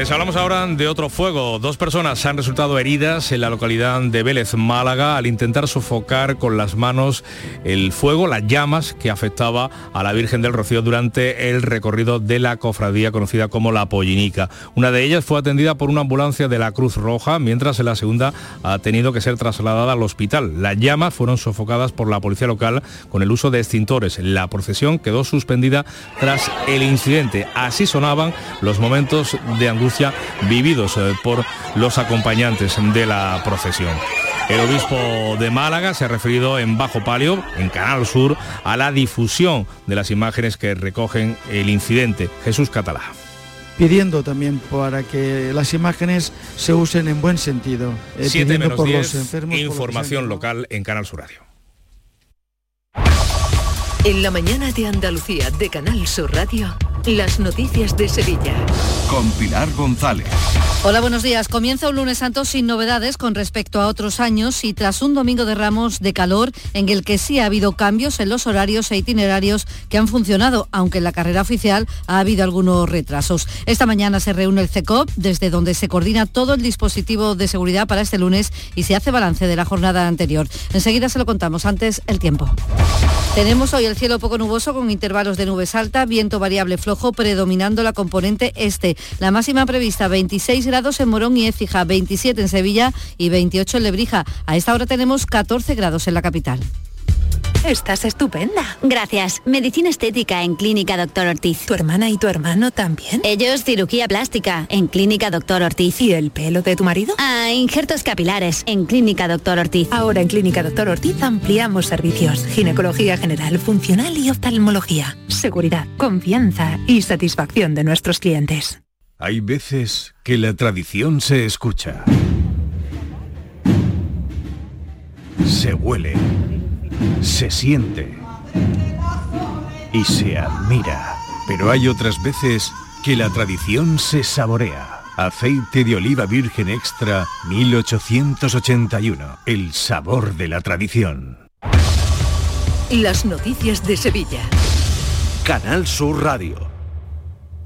Les hablamos ahora de otro fuego. Dos personas han resultado heridas en la localidad de Vélez, Málaga, al intentar sofocar con las manos el fuego, las llamas que afectaba a la Virgen del Rocío durante el recorrido de la cofradía conocida como la Pollinica. Una de ellas fue atendida por una ambulancia de la Cruz Roja, mientras la segunda ha tenido que ser trasladada al hospital. Las llamas fueron sofocadas por la policía local con el uso de extintores. La procesión quedó suspendida tras el incidente. Así sonaban los momentos de angustia vividos eh, por los acompañantes de la procesión. El obispo de Málaga se ha referido en Bajo Palio, en Canal Sur, a la difusión de las imágenes que recogen el incidente. Jesús Catalá pidiendo también para que las imágenes se usen en buen sentido. Eh, Siete menos por los enfermos, información local en Canal Sur Radio. En la mañana de Andalucía de Canal Sur Radio. Las noticias de Sevilla. Con Pilar González. Hola, buenos días. Comienza un lunes santo sin novedades con respecto a otros años y tras un domingo de ramos de calor en el que sí ha habido cambios en los horarios e itinerarios que han funcionado, aunque en la carrera oficial ha habido algunos retrasos. Esta mañana se reúne el CECOP, desde donde se coordina todo el dispositivo de seguridad para este lunes y se hace balance de la jornada anterior. Enseguida se lo contamos. Antes, el tiempo. Tenemos hoy el cielo poco nuboso con intervalos de nubes alta, viento variable flojo predominando la componente este. La máxima prevista 26 grados en Morón y Écija, 27 en Sevilla y 28 en Lebrija. A esta hora tenemos 14 grados en la capital. Estás estupenda. Gracias. Medicina estética en Clínica Doctor Ortiz. ¿Tu hermana y tu hermano también? Ellos cirugía plástica en Clínica Doctor Ortiz. ¿Y el pelo de tu marido? Ah, injertos capilares en Clínica Doctor Ortiz. Ahora en Clínica Doctor Ortiz ampliamos servicios. Ginecología general, funcional y oftalmología. Seguridad, confianza y satisfacción de nuestros clientes. Hay veces que la tradición se escucha. Se huele se siente y se admira. Pero hay otras veces que la tradición se saborea. Aceite de oliva virgen extra 1881. El sabor de la tradición. Las noticias de Sevilla. Canal Sur Radio.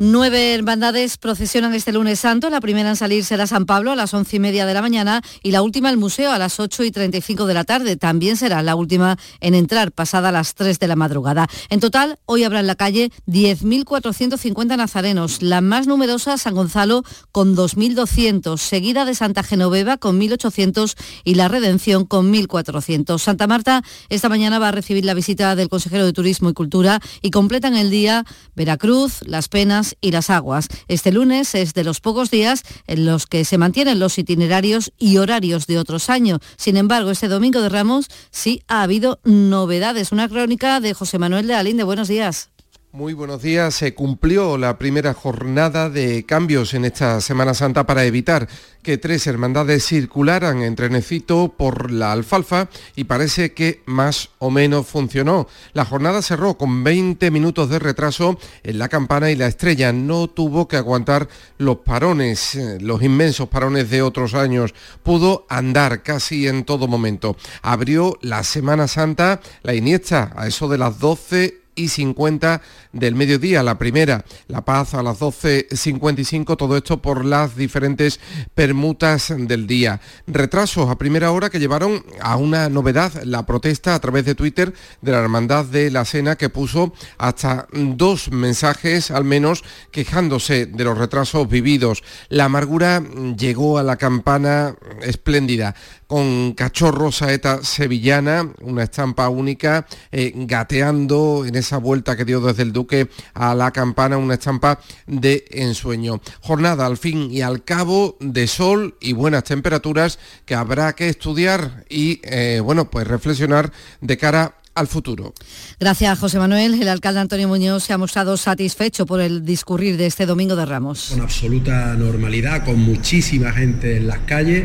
Nueve hermandades procesionan este lunes santo. La primera en salir será San Pablo a las once y media de la mañana y la última el museo a las ocho y treinta y cinco de la tarde. También será la última en entrar pasada las tres de la madrugada. En total, hoy habrá en la calle 10.450 nazarenos. La más numerosa, San Gonzalo, con 2.200, seguida de Santa Genoveva con 1.800 y la Redención con 1.400. Santa Marta esta mañana va a recibir la visita del consejero de Turismo y Cultura y completan el día Veracruz, Las Penas, y las aguas. Este lunes es de los pocos días en los que se mantienen los itinerarios y horarios de otros años. Sin embargo, este domingo de Ramos sí ha habido novedades. Una crónica de José Manuel de Alín de Buenos días. Muy buenos días. Se cumplió la primera jornada de cambios en esta Semana Santa para evitar que tres hermandades circularan en trenecito por la alfalfa y parece que más o menos funcionó. La jornada cerró con 20 minutos de retraso en la campana y la estrella no tuvo que aguantar los parones, eh, los inmensos parones de otros años. Pudo andar casi en todo momento. Abrió la Semana Santa la Iniesta a eso de las 12 y 50 del mediodía. La primera, La Paz a las 12.55, todo esto por las diferentes permutas del día. Retrasos a primera hora que llevaron a una novedad, la protesta a través de Twitter de la Hermandad de la Cena que puso hasta dos mensajes al menos quejándose de los retrasos vividos. La amargura llegó a la campana espléndida con cachorro saeta sevillana, una estampa única, eh, gateando en esa vuelta que dio desde el Duque a la campana, una estampa de ensueño. Jornada al fin y al cabo de sol y buenas temperaturas que habrá que estudiar y, eh, bueno, pues reflexionar de cara al futuro. Gracias, José Manuel. El alcalde Antonio Muñoz se ha mostrado satisfecho por el discurrir de este domingo de Ramos. Con absoluta normalidad, con muchísima gente en las calles,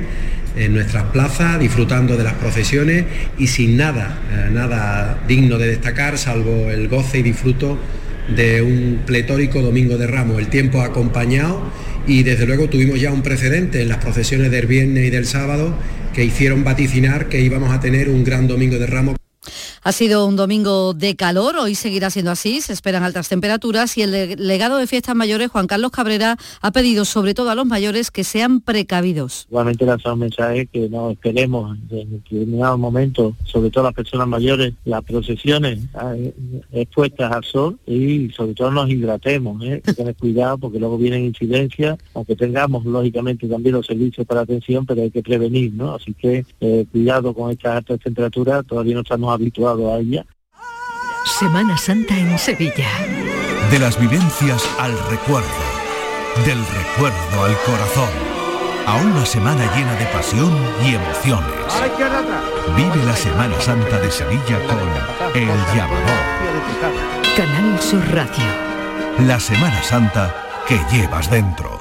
en nuestras plazas, disfrutando de las procesiones y sin nada, eh, nada digno de destacar, salvo el goce y disfruto de un pletórico domingo de Ramos. El tiempo ha acompañado y desde luego tuvimos ya un precedente en las procesiones del viernes y del sábado que hicieron vaticinar que íbamos a tener un gran domingo de Ramos. Ha sido un domingo de calor, hoy seguirá siendo así, se esperan altas temperaturas y el legado de fiestas mayores, Juan Carlos Cabrera, ha pedido sobre todo a los mayores que sean precavidos. Igualmente lanzar un mensaje que no esperemos en determinado momento, sobre todo las personas mayores, las procesiones eh, expuestas al sol y sobre todo nos hidratemos, ¿eh? que tener cuidado porque luego vienen incidencias, aunque tengamos lógicamente también los servicios para atención, pero hay que prevenir, ¿no? Así que eh, cuidado con estas altas temperaturas, todavía no estamos habituados a ella. Semana Santa en Sevilla. De las vivencias al recuerdo, del recuerdo al corazón, a una semana llena de pasión y emociones. Vive la Semana Santa de Sevilla con El Llamador. Canal Sur Radio. La Semana Santa que llevas dentro.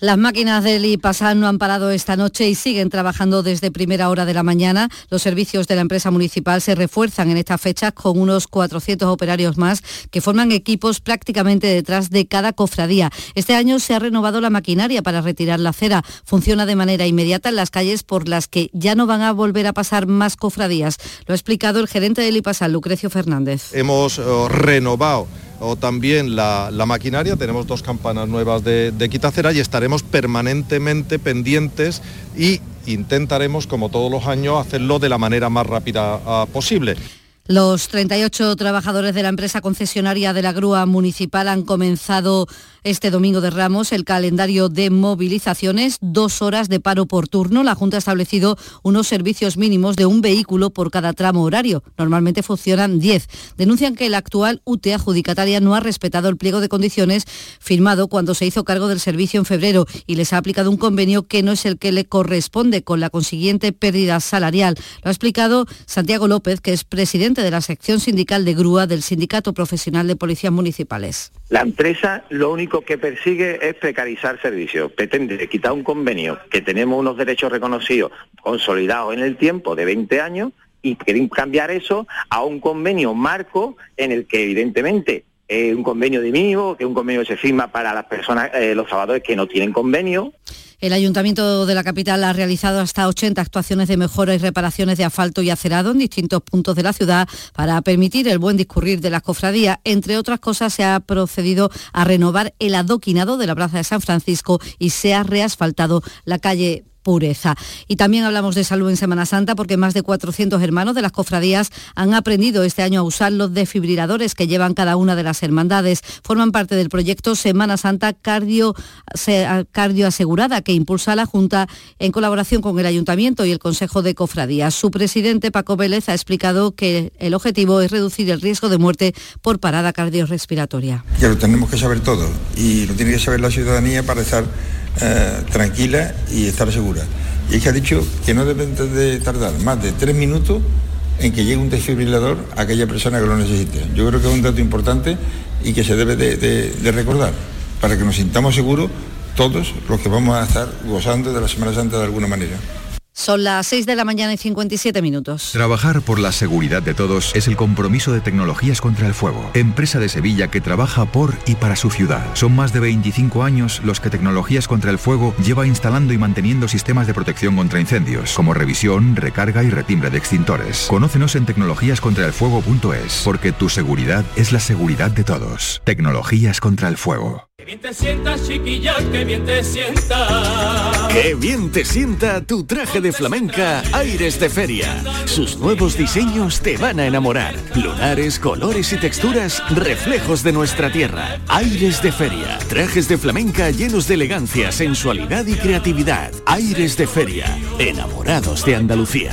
Las máquinas del IPASAN no han parado esta noche y siguen trabajando desde primera hora de la mañana. Los servicios de la empresa municipal se refuerzan en estas fechas con unos 400 operarios más que forman equipos prácticamente detrás de cada cofradía. Este año se ha renovado la maquinaria para retirar la cera. Funciona de manera inmediata en las calles por las que ya no van a volver a pasar más cofradías. Lo ha explicado el gerente del IPASAN, Lucrecio Fernández. Hemos eh, renovado o también la, maquinaria, tenemos dos campanas nuevas de, de quitacera y estaremos permanentemente pendientes y intentaremos, como todos los años, hacerlo de la manera más rápida ah, posible. Los 38 trabajadores de la empresa concesionaria de la grúa municipal han comenzado este domingo de Ramos el calendario de movilizaciones, dos horas de paro por turno. La Junta ha establecido unos servicios mínimos de un vehículo por cada tramo horario. Normalmente funcionan 10. Denuncian que el actual UT adjudicataria no ha respetado el pliego de condiciones firmado cuando se hizo cargo del servicio en febrero y les ha aplicado un convenio que no es el que le corresponde con la consiguiente pérdida salarial. Lo ha explicado Santiago López, que es presidente de la sección sindical de grúa del Sindicato Profesional de Policías Municipales. La empresa lo único que persigue es precarizar servicios, pretende quitar un convenio que tenemos unos derechos reconocidos, consolidados en el tiempo de 20 años y quieren cambiar eso a un convenio marco en el que evidentemente es un convenio de mínimo, que un convenio que se firma para las personas, eh, los trabajadores que no tienen convenio. El Ayuntamiento de la capital ha realizado hasta 80 actuaciones de mejora y reparaciones de asfalto y acerado en distintos puntos de la ciudad para permitir el buen discurrir de las cofradías. Entre otras cosas, se ha procedido a renovar el adoquinado de la Plaza de San Francisco y se ha reasfaltado la calle pureza. Y también hablamos de salud en Semana Santa porque más de 400 hermanos de las cofradías han aprendido este año a usar los desfibriladores que llevan cada una de las hermandades. Forman parte del proyecto Semana Santa Cardio, Cardio Asegurada que impulsa la Junta en colaboración con el Ayuntamiento y el Consejo de Cofradías. Su presidente Paco Vélez ha explicado que el objetivo es reducir el riesgo de muerte por parada cardiorrespiratoria. Lo tenemos que saber todo y lo tiene que saber la ciudadanía para estar eh, tranquila y estar segura. Y es que ha dicho que no debe de tardar más de tres minutos en que llegue un desfibrilador a aquella persona que lo necesite. Yo creo que es un dato importante y que se debe de, de- de recordar, para que nos sintamos seguros todos los que vamos a estar gozando de la Semana Santa de alguna manera. Son las 6 de la mañana y 57 minutos. Trabajar por la seguridad de todos es el compromiso de Tecnologías contra el Fuego, empresa de Sevilla que trabaja por y para su ciudad. Son más de 25 años los que Tecnologías contra el Fuego lleva instalando y manteniendo sistemas de protección contra incendios, como revisión, recarga y retimbre de extintores. Conócenos en tecnologíascontraelfuego.es, porque tu seguridad es la seguridad de todos. Tecnologías contra el Fuego. Que bien te sientas, chiquilla, que bien te sienta. Qué bien te sienta tu traje de flamenca Aires de Feria. Sus nuevos diseños te van a enamorar. Lunares, colores y texturas, reflejos de nuestra tierra. Aires de Feria. Trajes de flamenca llenos de elegancia, sensualidad y creatividad. Aires de Feria. Enamorados de Andalucía.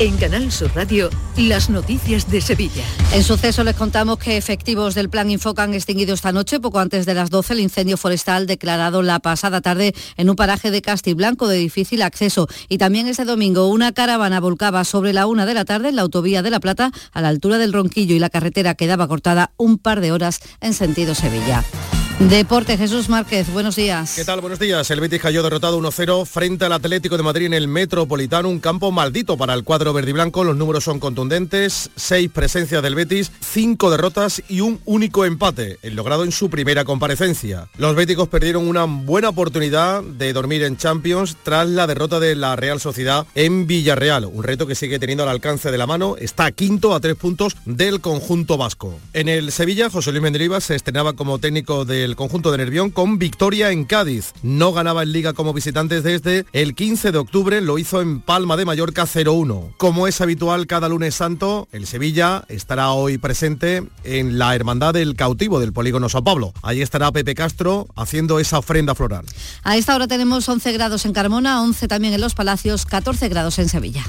En Canal Sur Radio, las noticias de Sevilla. En suceso les contamos que efectivos del Plan Infoca han extinguido esta noche, poco antes de las 12, el incendio forestal declarado la pasada tarde en un paraje de Castiblanco de difícil acceso. Y también este domingo una caravana volcaba sobre la una de la tarde en la autovía de La Plata a la altura del Ronquillo y la carretera quedaba cortada un par de horas en sentido Sevilla. Deporte, Jesús Márquez, buenos días. ¿Qué tal? Buenos días. El Betis cayó derrotado 1-0 frente al Atlético de Madrid en el Metropolitano, un campo maldito para el cuadro verde y blanco. Los números son contundentes, seis presencias del Betis, cinco derrotas y un único empate, el logrado en su primera comparecencia. Los béticos perdieron una buena oportunidad de dormir en Champions tras la derrota de la Real Sociedad en Villarreal, un reto que sigue teniendo al alcance de la mano, está quinto a tres puntos del conjunto vasco. En el Sevilla, José Luis Mendilibar se estrenaba como técnico del conjunto de Nervión con victoria en Cádiz. No ganaba en liga como visitantes desde el 15 de octubre, lo hizo en Palma de Mallorca 0-1. Como es habitual cada lunes santo, el Sevilla estará hoy presente en la Hermandad del Cautivo del Polígono San Pablo. Allí estará Pepe Castro haciendo esa ofrenda floral. A esta hora tenemos 11 grados en Carmona, 11 también en Los Palacios, 14 grados en Sevilla.